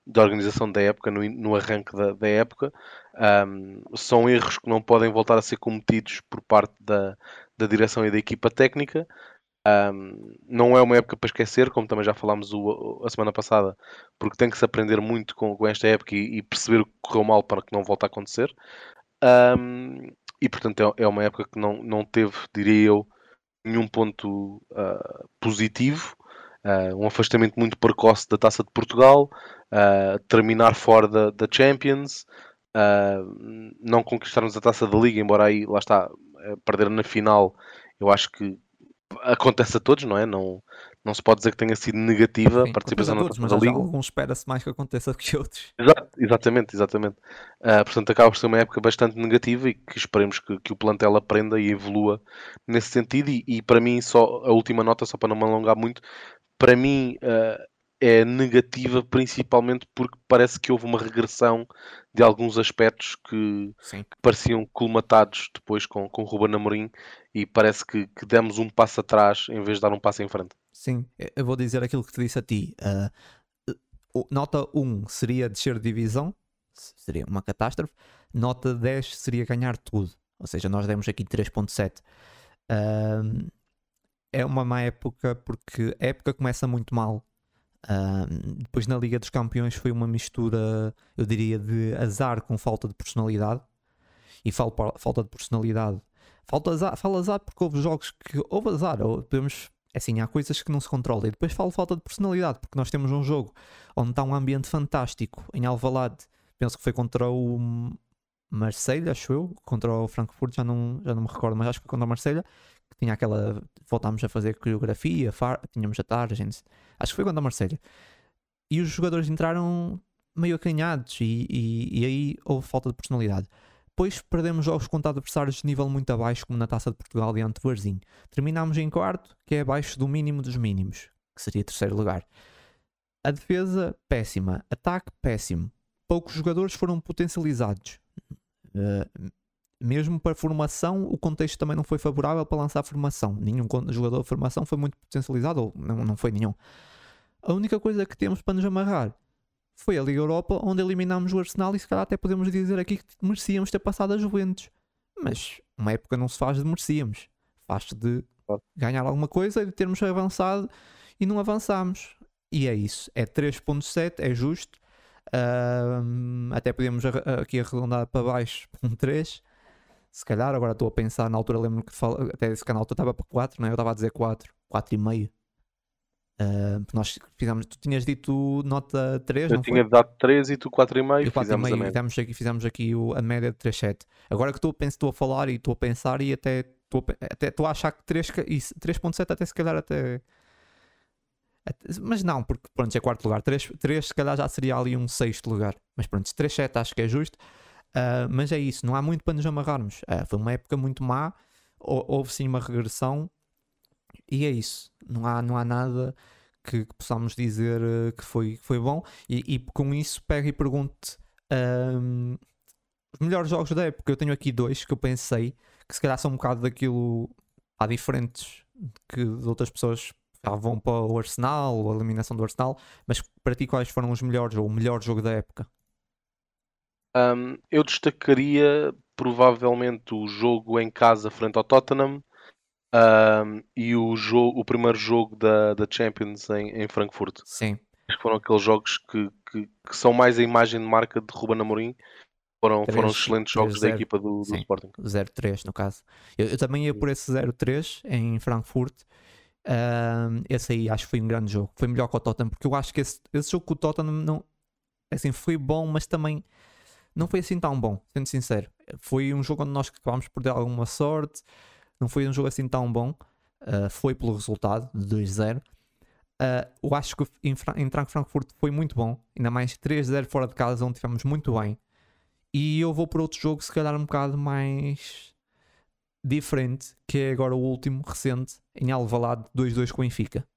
de organização da época, no, no arranque da, da época. Um, são erros que não podem voltar a ser cometidos por parte da, da direção e da equipa técnica. Um, não é uma época para esquecer, como também já falámos o, a semana passada, porque tem que se aprender muito com, com esta época e, e, perceber o que correu mal para que não volte a acontecer. Um, e portanto é, é, uma época que não, não teve, diria eu, nenhum ponto uh, positivo. Uh, um afastamento muito precoce da Taça de Portugal, uh, terminar fora da, da Champions, não conquistarmos a Taça da Liga, embora aí, lá está, perder na final, eu acho que acontece a todos, não é? Não, não se pode dizer que tenha sido negativa Sim, a participação na todos, da Liga. alguns espera-se mais que aconteça do que outros. Exato, exatamente, exatamente. Uh, portanto, acaba por ser uma época bastante negativa e que esperemos que, que o plantel aprenda e evolua nesse sentido. E, e, para mim, só a última nota, só para não me alongar muito, para mim uh, é negativa principalmente porque parece que houve uma regressão de alguns aspectos que, que pareciam colmatados depois com, com o Ruben Amorim e parece que, que, demos um passo atrás em vez de dar um passo em frente. Sim, eu vou dizer aquilo que te disse a ti. Uh, nota 1 seria descer de divisão, seria uma catástrofe. Nota 10 seria ganhar tudo. Ou seja, nós demos aqui 3.7. Uh, é uma má época porque a época começa muito mal Uh, depois na Liga dos Campeões foi uma mistura, eu diria, de azar com falta de personalidade. E falo falta de personalidade. Falta azar, falo azar porque houve jogos que houve azar, ou podemos. É assim, há coisas que não se controlam. E depois falo falta de personalidade, porque nós temos um jogo onde está um ambiente fantástico em Alvalade. Penso que foi contra o Marseille, acho eu, contra o Frankfurt, já não, já não me recordo, mas acho que foi contra o Marseille, que tinha aquela. Voltámos a fazer coreografia, far, tínhamos a tarde. Acho que foi contra a Marseille. E os jogadores entraram meio acanhados e, e, e, aí houve falta de personalidade. Depois perdemos jogos contra adversários de nível muito abaixo, como na Taça de Portugal diante do Varzim. Terminámos em quarto, que é abaixo do mínimo dos mínimos, que seria terceiro lugar. A defesa, péssima. Ataque, péssimo. Poucos jogadores foram potencializados. Uh, mesmo para formação, o contexto também não foi favorável para lançar formação. Nenhum jogador de formação foi muito potencializado, ou não, não foi nenhum. A única coisa que temos para nos amarrar foi a Liga Europa, onde eliminámos o Arsenal e se calhar até podemos dizer aqui que merecíamos ter passado a Juventus. Mas uma época não se faz de merecíamos. Faz-se de ganhar alguma coisa e de termos avançado e não avançámos. E é isso. É 3.7, é justo. Uh, até podemos aqui arredondar para baixo <laughs> um 3 se calhar, agora estou a pensar, na altura lembro-me que fala, até esse canal estava para 4, não é? Eu estava a dizer 4, 4,5. Uh, nós fizemos, tu tinhas dito nota 3, Eu tinha foi? dado 3 e tu 4,5 e fizemos, a fizemos aqui, fizemos aqui o, a média de 3,7. Agora que estou a, estou a falar e estou a pensar e até estou a, até estou a achar que 3.7 até se calhar até, até, Mas não, porque pronto, é quarto lugar. 3, 3 se calhar já seria ali um sexto lugar. Mas pronto, 3,7 acho que é justo. Uh, mas é isso, não há muito para nos amarrarmos. Uh, foi uma época muito má, houve sim uma regressão e é isso. Não há, não há nada que, que possamos dizer uh, que foi, que foi bom. E, e, com isso pego e pergunto os melhores jogos da época. Eu tenho aqui dois que eu pensei que se calhar são um bocado daquilo há diferentes que de outras pessoas vão para o Arsenal ou a eliminação do Arsenal, mas para ti quais foram os melhores ou o melhor jogo da época? Um, eu destacaria provavelmente o jogo em casa frente ao Tottenham um, e o, jogo, o primeiro jogo da, da Champions em, em Frankfurt. Sim. Que foram aqueles jogos que, que, que, são mais a imagem de marca de Ruben Amorim. Foram, 3, foram excelentes 3, jogos 0, da equipa do, do Sporting. 0-3 no caso. Eu, eu, também ia por esse 0-3 em Frankfurt. Um, esse aí acho que foi um grande jogo. Foi melhor que o Tottenham, porque eu acho que esse, esse jogo com o Tottenham não, assim, foi bom, mas também não foi assim tão bom, sendo sincero. Foi um jogo onde nós acabámos por ter alguma sorte, não foi um jogo assim tão bom. Uh, foi pelo resultado de 2-0. Uh, eu acho que em, em Frankfurt foi muito bom, ainda mais 3-0 fora de casa, onde tivemos muito bem. E eu vou para outro jogo, se calhar um bocado mais diferente, que é agora o último, recente, em Alvalade, 2-2 com o Benfica.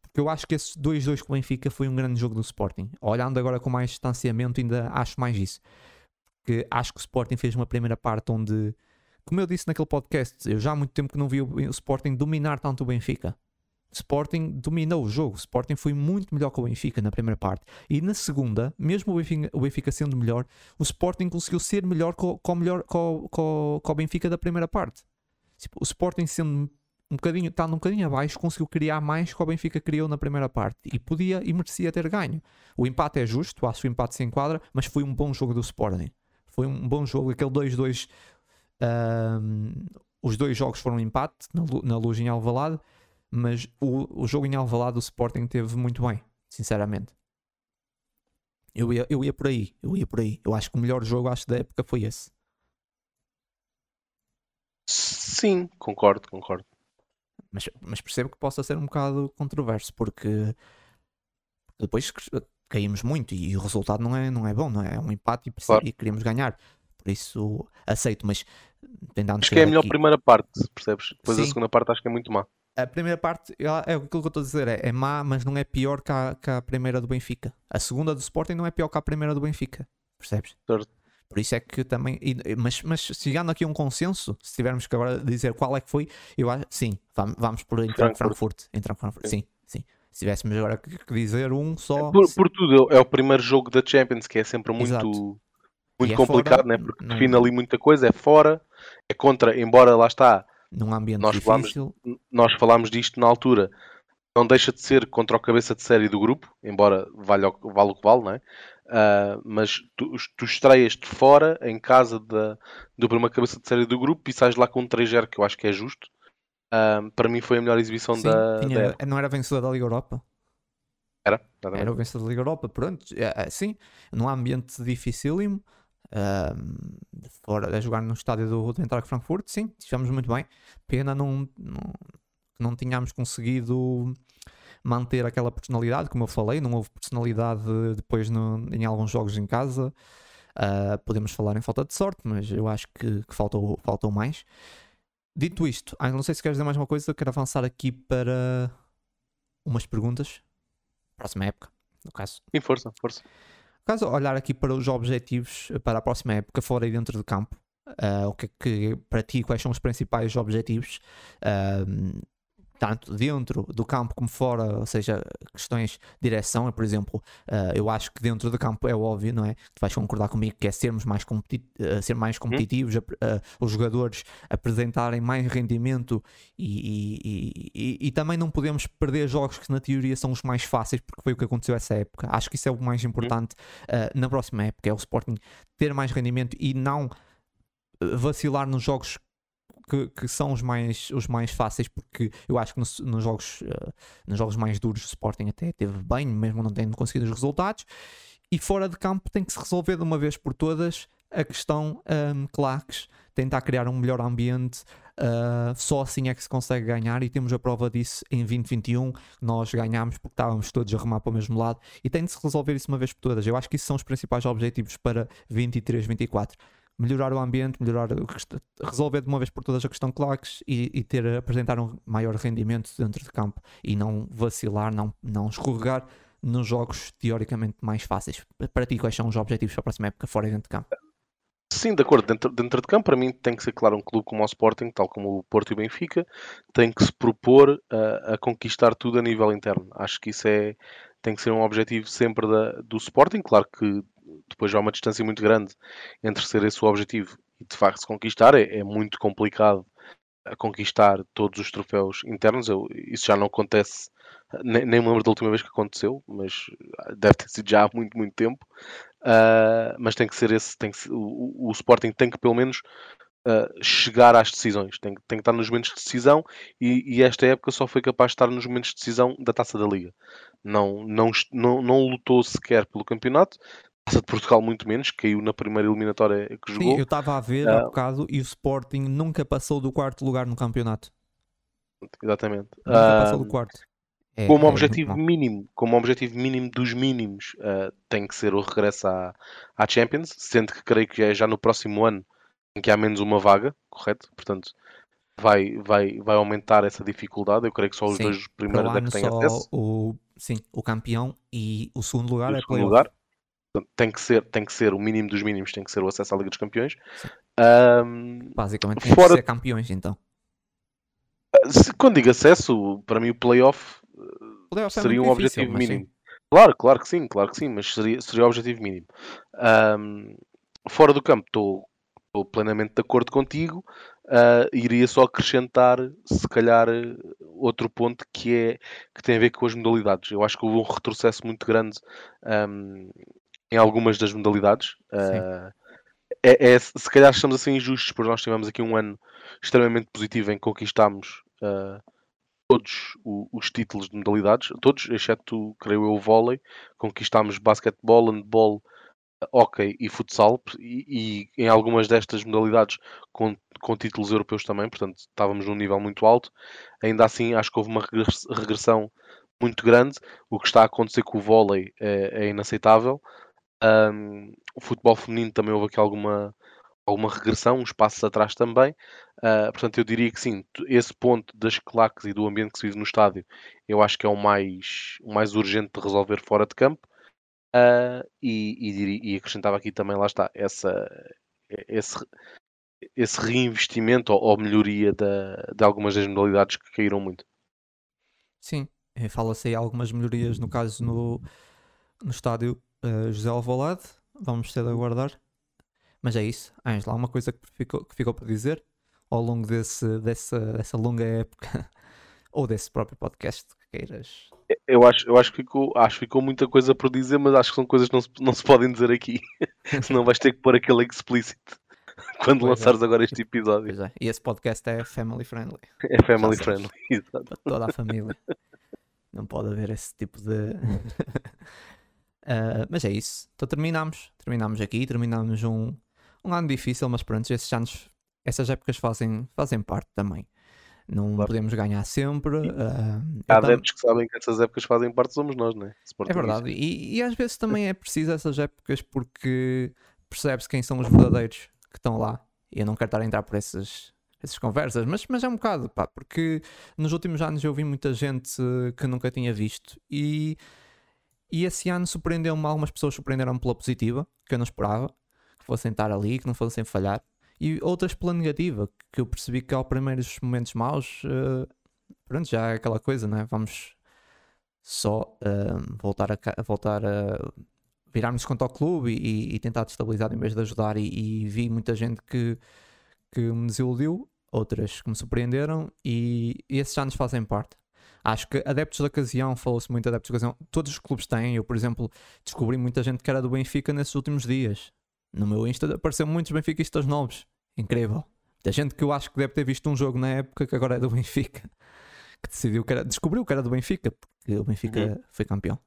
Porque eu acho que esse 2-2 com o Benfica foi um grande jogo do Sporting. Olhando agora com mais distanciamento, ainda acho mais isso. Porque acho que o Sporting fez uma primeira parte onde, como eu disse naquele podcast, eu já há muito tempo que não vi o Sporting dominar tanto o Benfica. Sporting dominou o jogo. Sporting foi muito melhor que o Benfica na primeira parte. E na segunda, mesmo o Benfica, o Benfica sendo melhor, o Sporting conseguiu ser melhor com, o Benfica da primeira parte. Tipo, o Sporting sendo um bocadinho, estando um bocadinho abaixo, conseguiu criar mais que o Benfica criou na primeira parte. E podia e merecia ter ganho. O empate é justo, acho que o empate se enquadra, mas foi um bom jogo do Sporting. Foi um bom jogo, aquele 2-2. Um, os dois jogos foram empate na, na luz em Alvalade mas o, o jogo em Alvalade o Sporting teve muito bem, sinceramente. Eu ia, eu ia por aí, eu ia por aí. Eu acho que o melhor jogo acho da época foi esse. Sim, concordo, concordo. Mas, mas percebo que possa ser um bocado controverso, porque depois caímos muito e o resultado não é, não é bom, não é? É um empate e, claro. e queríamos ganhar. Por isso aceito, mas tentando. Acho que é a melhor aqui. primeira parte, percebes? Depois Sim. a segunda parte acho que é muito má a primeira parte é aquilo que eu estou a dizer, é, é má, mas não é pior que a, que a primeira do Benfica. A segunda do Sporting não é pior que a primeira do Benfica, percebes? Certo. Por isso é que também. Mas, mas chegando aqui a um consenso, se tivermos que agora dizer qual é que foi, eu acho. Sim, vamos, vamos por entrar Frankfurt. Entrar Frankfurt. Sim, sim. Se tivéssemos agora que dizer um só. Por, por, tudo, é o primeiro jogo da Champions, que é sempre muito, muito é complicado, fora, né? porque não... define ali muita coisa, é fora, é contra, embora lá está, num ambiente nós difícil. Falámos, nós falámos disto na altura. Não deixa de ser contra o cabeça de série do grupo, embora valha, vale o que vale, não é? Uh, mas tu, tu estreias-te fora, em casa da, do primeiro cabeça de série do grupo e sais lá com um 3-0, que eu acho que é justo. Uh, para mim foi a melhor exibição Sim, da, tinha, da... Não era vencedor da Liga Europa? Era, era o vencedor da Liga Europa, pronto. É, é, sim, num ambiente dificílimo uh, fora, a jogar no estádio do, do Eintracht Frankfurt, sim, estivemos muito bem. Pena não, não, não tínhamos conseguido manter aquela personalidade, como eu falei, não houve personalidade depois no, em alguns jogos em casa. Uh, podemos falar em falta de sorte, mas eu acho que, que faltou, faltou mais. Dito isto, ah, não sei se queres dizer mais uma coisa, quero avançar aqui para umas perguntas. Próxima época, no caso. Sim, força, força. Caso olhar aqui para os objetivos para a próxima época, fora e dentro do campo, uh, o que é que para ti, quais são os principais objetivos? Uh, tanto dentro do campo como fora, ou seja, questões de direção, por exemplo, uh, eu acho que dentro do campo é óbvio, não é? Tu vais concordar comigo que é sermos mais, competi uh, ser mais competitivos, uh, os jogadores apresentarem mais rendimento e, e, e, e, também não podemos perder jogos que na teoria são os mais fáceis, porque foi o que aconteceu essa época. Acho que isso é o mais importante na próxima época, é o Sporting ter mais rendimento e não vacilar nos jogos que, que, são os mais, os mais fáceis, porque eu acho que nos, nos jogos, uh, nos jogos mais duros o Sporting até teve bem, mesmo não tendo conseguido os resultados. E fora de campo tem que se resolver de uma vez por todas a questão um, claques, tentar criar um melhor ambiente. Uh, só assim é que se consegue ganhar e temos a prova disso em 2021. Nós ganhámos porque estávamos todos a remar para o mesmo lado e tem de se resolver isso uma vez por todas. Eu acho que isso são os principais objetivos para 23, 24 melhorar o ambiente, melhorar, resolver de uma vez por todas a questão claques e, e, ter, apresentar um maior rendimento dentro de campo e não vacilar, não, não escorregar nos jogos teoricamente mais fáceis. Para ti, quais são os objetivos para a próxima época fora dentro de campo? Sim, de acordo. Dentro, dentro de campo, para mim, tem que ser claro um clube como o Sporting, tal como o Porto e o Benfica, tem que se propor a, a conquistar tudo a nível interno. Acho que isso é, tem que ser um objetivo sempre da, do Sporting. Claro que depois há uma distância muito grande entre ser esse o objetivo e de facto se conquistar. É, é muito complicado a conquistar todos os troféus internos. Eu, isso já não acontece, nem, nem me lembro da última vez que aconteceu, mas deve ter sido já há muito, muito tempo. Uh, mas tem que ser esse, tem que, o, o Sporting tem que pelo menos uh, chegar às decisões, tem, tem que estar nos momentos de decisão e, e, esta época só foi capaz de estar nos momentos de decisão da taça da Liga. Não, não, não, não lutou sequer pelo campeonato, Taça de Portugal muito menos, caiu na primeira eliminatória que jogou. Sim, eu estava a ver uh, há bocado e o Sporting nunca passou do quarto lugar no campeonato. Exatamente. Nunca uh, passou do quarto. É, como é objetivo mínimo, como objetivo mínimo dos mínimos, uh, tem que ser o regresso à, à Champions, sendo que creio que é já no próximo ano em que há menos uma vaga, correto? Portanto, vai, vai, vai aumentar essa dificuldade. Eu creio que só os Sim, dois o primeiros é ano que têm só acesso. o, sim, o campeão e o segundo lugar No é segundo lugar. Tem que ser, tem que ser o mínimo dos mínimos, tem que ser o acesso à Liga dos Campeões. Um, Basicamente tinha Fora- que ser campeões então. se- quando digo acesso, para mim o playoff Playoff é seria um muito difícil, objetivo mas sim. mínimo. Claro, claro que sim, claro que sim, mas seria, seria o objetivo mínimo. Ahm, fora do campo, estou estou plenamente de acordo contigo. Ah, iria só acrescentar, se calhar, outro ponto que é que tem a ver com as modalidades. Eu acho que houve um retrocesso muito grande ahm, em algumas das modalidades. Ah, é, é- se calhar estamos a ser injustos, porque nós tivemos aqui um ano extremamente positivo em que conquistámos ah, todos o- os títulos de modalidades, todos, exceto, creio eu, o vôlei. Conquistámos basquetebol, handball, hockey e futsal, e, e em algumas destas modalidades com, com títulos europeus também, portanto estávamos num nível muito alto. Ainda assim, acho que houve uma regress- regressão muito grande. O que está a acontecer com o vôlei é, é inaceitável. Ahm, o futebol feminino também houve aqui alguma, alguma regressão, uns passos atrás também. Ah, portanto, eu diria que sim, esse ponto das claques e do ambiente que se vive no estádio, eu acho que é o mais, o mais urgente de resolver fora de campo. Ah, e, e, e acrescentava aqui também, lá está, essa, esse, esse reinvestimento ou, ou melhoria da, de algumas das modalidades que caíram muito. Sim, eh, fala-se aí algumas melhorias no caso no, no estádio eh, José Alvalade. Vamos ter de aguardar. Mas é isso. Ângela, há uma coisa que ficou, que ficou para dizer ao longo desse, dessa, dessa longa época <laughs> ou desse próprio podcast que queiras. Eu acho, eu acho, que ficou, acho que ficou muita coisa por dizer, mas acho que são coisas que não se, não se podem dizer aqui. <laughs> Senão vais ter que pôr aquele explicit <laughs> quando Pois é. lançares agora este episódio. É. E esse podcast é family friendly É family friendly. Exato. para toda a família. Não pode haver esse tipo de. Ah, mas é isso. Então terminamos. Terminamos aqui. Terminamos um, um ano difícil, mas pronto, esses anos, essas épocas fazem, fazem parte também. Não Claro. podemos ganhar sempre. ah, Há tam- adeptos que sabem que essas épocas fazem parte, somos nós, não é? É verdade. E, e às vezes também é preciso essas épocas porque percebe-se quem são os verdadeiros que estão lá. E eu não quero estar a entrar por essas, essas conversas, mas, mas é um bocado, pá, porque nos últimos anos eu vi muita gente que nunca tinha visto e, e esse ano surpreendeu-me. Algumas pessoas surpreenderam-me pela positiva, que eu não esperava, que fossem estar ali, que não fossem falhar, e outras pela negativa, que eu percebi que aos primeiros momentos maus, eh, pronto, já é aquela coisa, não é? Vamos só eh, voltar a, voltar a virarmos contra o clube e, e tentar destabilizar em vez de ajudar. E, e vi muita gente que, que me desiludiu, outras que me surpreenderam, e, e esses anos fazem parte. Acho que adeptos da ocasião, falou-se muito de adeptos da ocasião, todos os clubes têm. Eu, por exemplo, descobri muita gente que era do Benfica nesses últimos dias. No meu Insta apareceu muitos benfiquistas novos. Incrível. Da gente que eu acho que deve ter visto um jogo na época que agora é do Benfica. Que decidiu que era, descobriu que era do Benfica, porque o Benfica Uhum. foi campeão.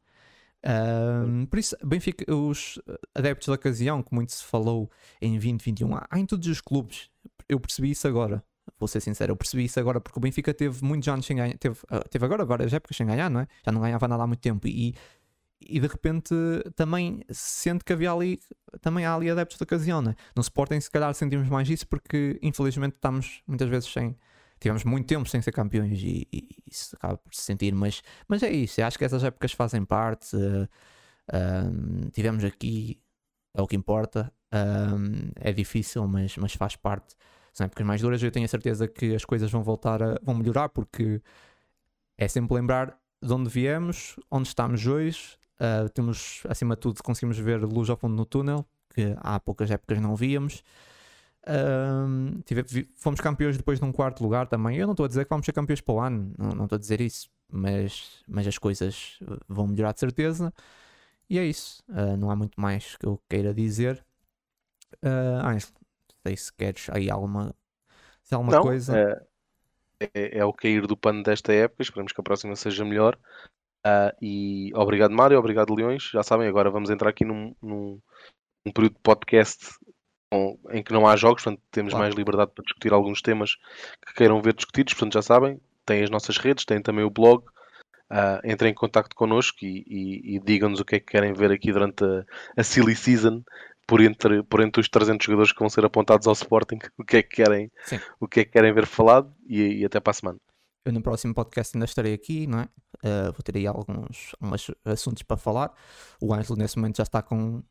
Ahm, por isso, Benfica, os adeptos da ocasião, que muito se falou em 2021, há há em todos os clubes. Eu percebi isso agora. Vou ser sincero, eu percebi isso agora porque o Benfica teve muitos anos sem ganhar, teve, ah, teve agora várias épocas sem ganhar, não é? Já não ganhava nada há muito tempo e, e de repente também se sente que havia ali, também há ali adeptos da ocasião, não é? No Sporting, se calhar, sentimos mais isso porque infelizmente estamos muitas vezes sem, tivemos muito tempo sem ser campeões e, e isso acaba por se sentir, mas, mas é isso, eu acho que essas épocas fazem parte. ahm, tivemos aqui, é o que importa. é difícil, mas, mas faz parte. São épocas mais duras. Eu tenho a certeza que as coisas vão voltar a vão melhorar porque é sempre lembrar de onde viemos, onde estamos hoje. ah, temos, acima de tudo, conseguimos ver luz ao fundo no túnel, que há poucas épocas não víamos. Tive- fomos campeões depois de um quarto lugar também. Eu não estou a dizer que vamos ser campeões para o ano, não não estou a dizer isso, mas, mas as coisas uh, vão melhorar de certeza. E é isso, Ah, não há muito mais que eu queira dizer. Uh, se queres aí alguma, se alguma Não, coisa. é, é, é o cair do pano desta época. Esperemos que a próxima seja melhor. Ah, e obrigado, Mário. Obrigado, Leões. Já sabem, agora vamos entrar aqui num, num, num período de podcast em que não há jogos, portanto temos Claro. mais liberdade para discutir alguns temas que queiram ver discutidos. Portanto, já sabem, têm as nossas redes, têm também o blog. uh, entrem em contato connosco e, e, e digam-nos o que é que querem ver aqui durante a, a silly season por entre, por entre os 300 jogadores que vão ser apontados ao Sporting, <laughs> o que é que querem, o que é que querem ver falado e, e até para a semana. Eu no próximo podcast ainda estarei aqui, não é? Uh, vou ter aí alguns, alguns assuntos para falar. O Ângelo nesse momento já está com.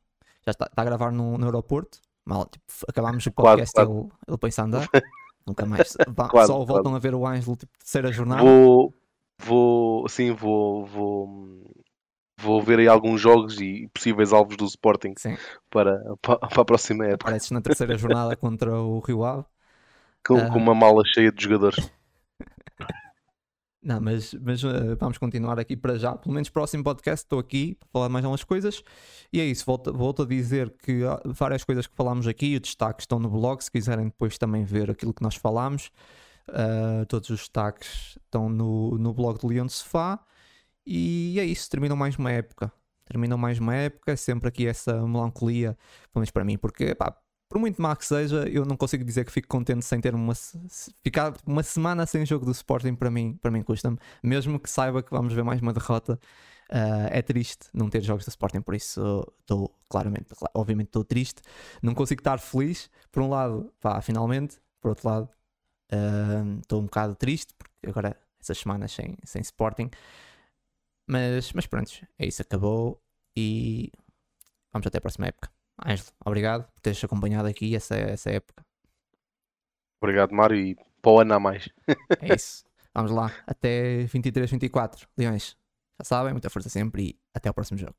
Já está, está a gravar no, no aeroporto. Mal, tipo, acabámos o podcast ele, ele pensa a andar. <laughs> Nunca mais. Vá, só voltam a ver o Ângelo tipo terceira jornada. Vou, vou, sim, vou, vou, vou ver aí alguns jogos e possíveis alvos do Sporting para, para, para, a próxima época. Apareces na terceira jornada contra o Rio Ave. Com, uh... com uma mala cheia de jogadores. Não, mas, mas uh, vamos continuar aqui para já. Pelo menos próximo podcast estou aqui para falar mais algumas coisas. E é isso, volto, volto a dizer que várias coisas que falámos aqui, os destaques estão no blog, se quiserem depois também ver aquilo que nós falámos. Uh, todos os destaques estão no, no blog do Leão de Sofá. E é isso, terminam mais uma época. Terminam mais uma época, sempre aqui essa melancolia, pelo menos para mim, porque pá, por muito má que seja, eu não consigo dizer que fico contente sem ter uma ficar uma semana sem jogo do Sporting para mim, para mim custa-me, mesmo que saiba que vamos ver mais uma derrota. Uh, é triste não ter jogos do Sporting, por isso estou claramente, obviamente estou triste, não consigo estar feliz. Por um lado, pá, finalmente, por outro lado, ah, estou uh, um bocado triste porque agora essas semanas sem, sem Sporting, mas, mas pronto, é isso, acabou e vamos até a próxima época. Ângelo, obrigado por teres acompanhado aqui essa, essa época. Obrigado, Mário, e para o ano a mais. <laughs> é isso. Vamos lá, até 23, 24. Leões, já sabem, muita força sempre e até ao próximo jogo.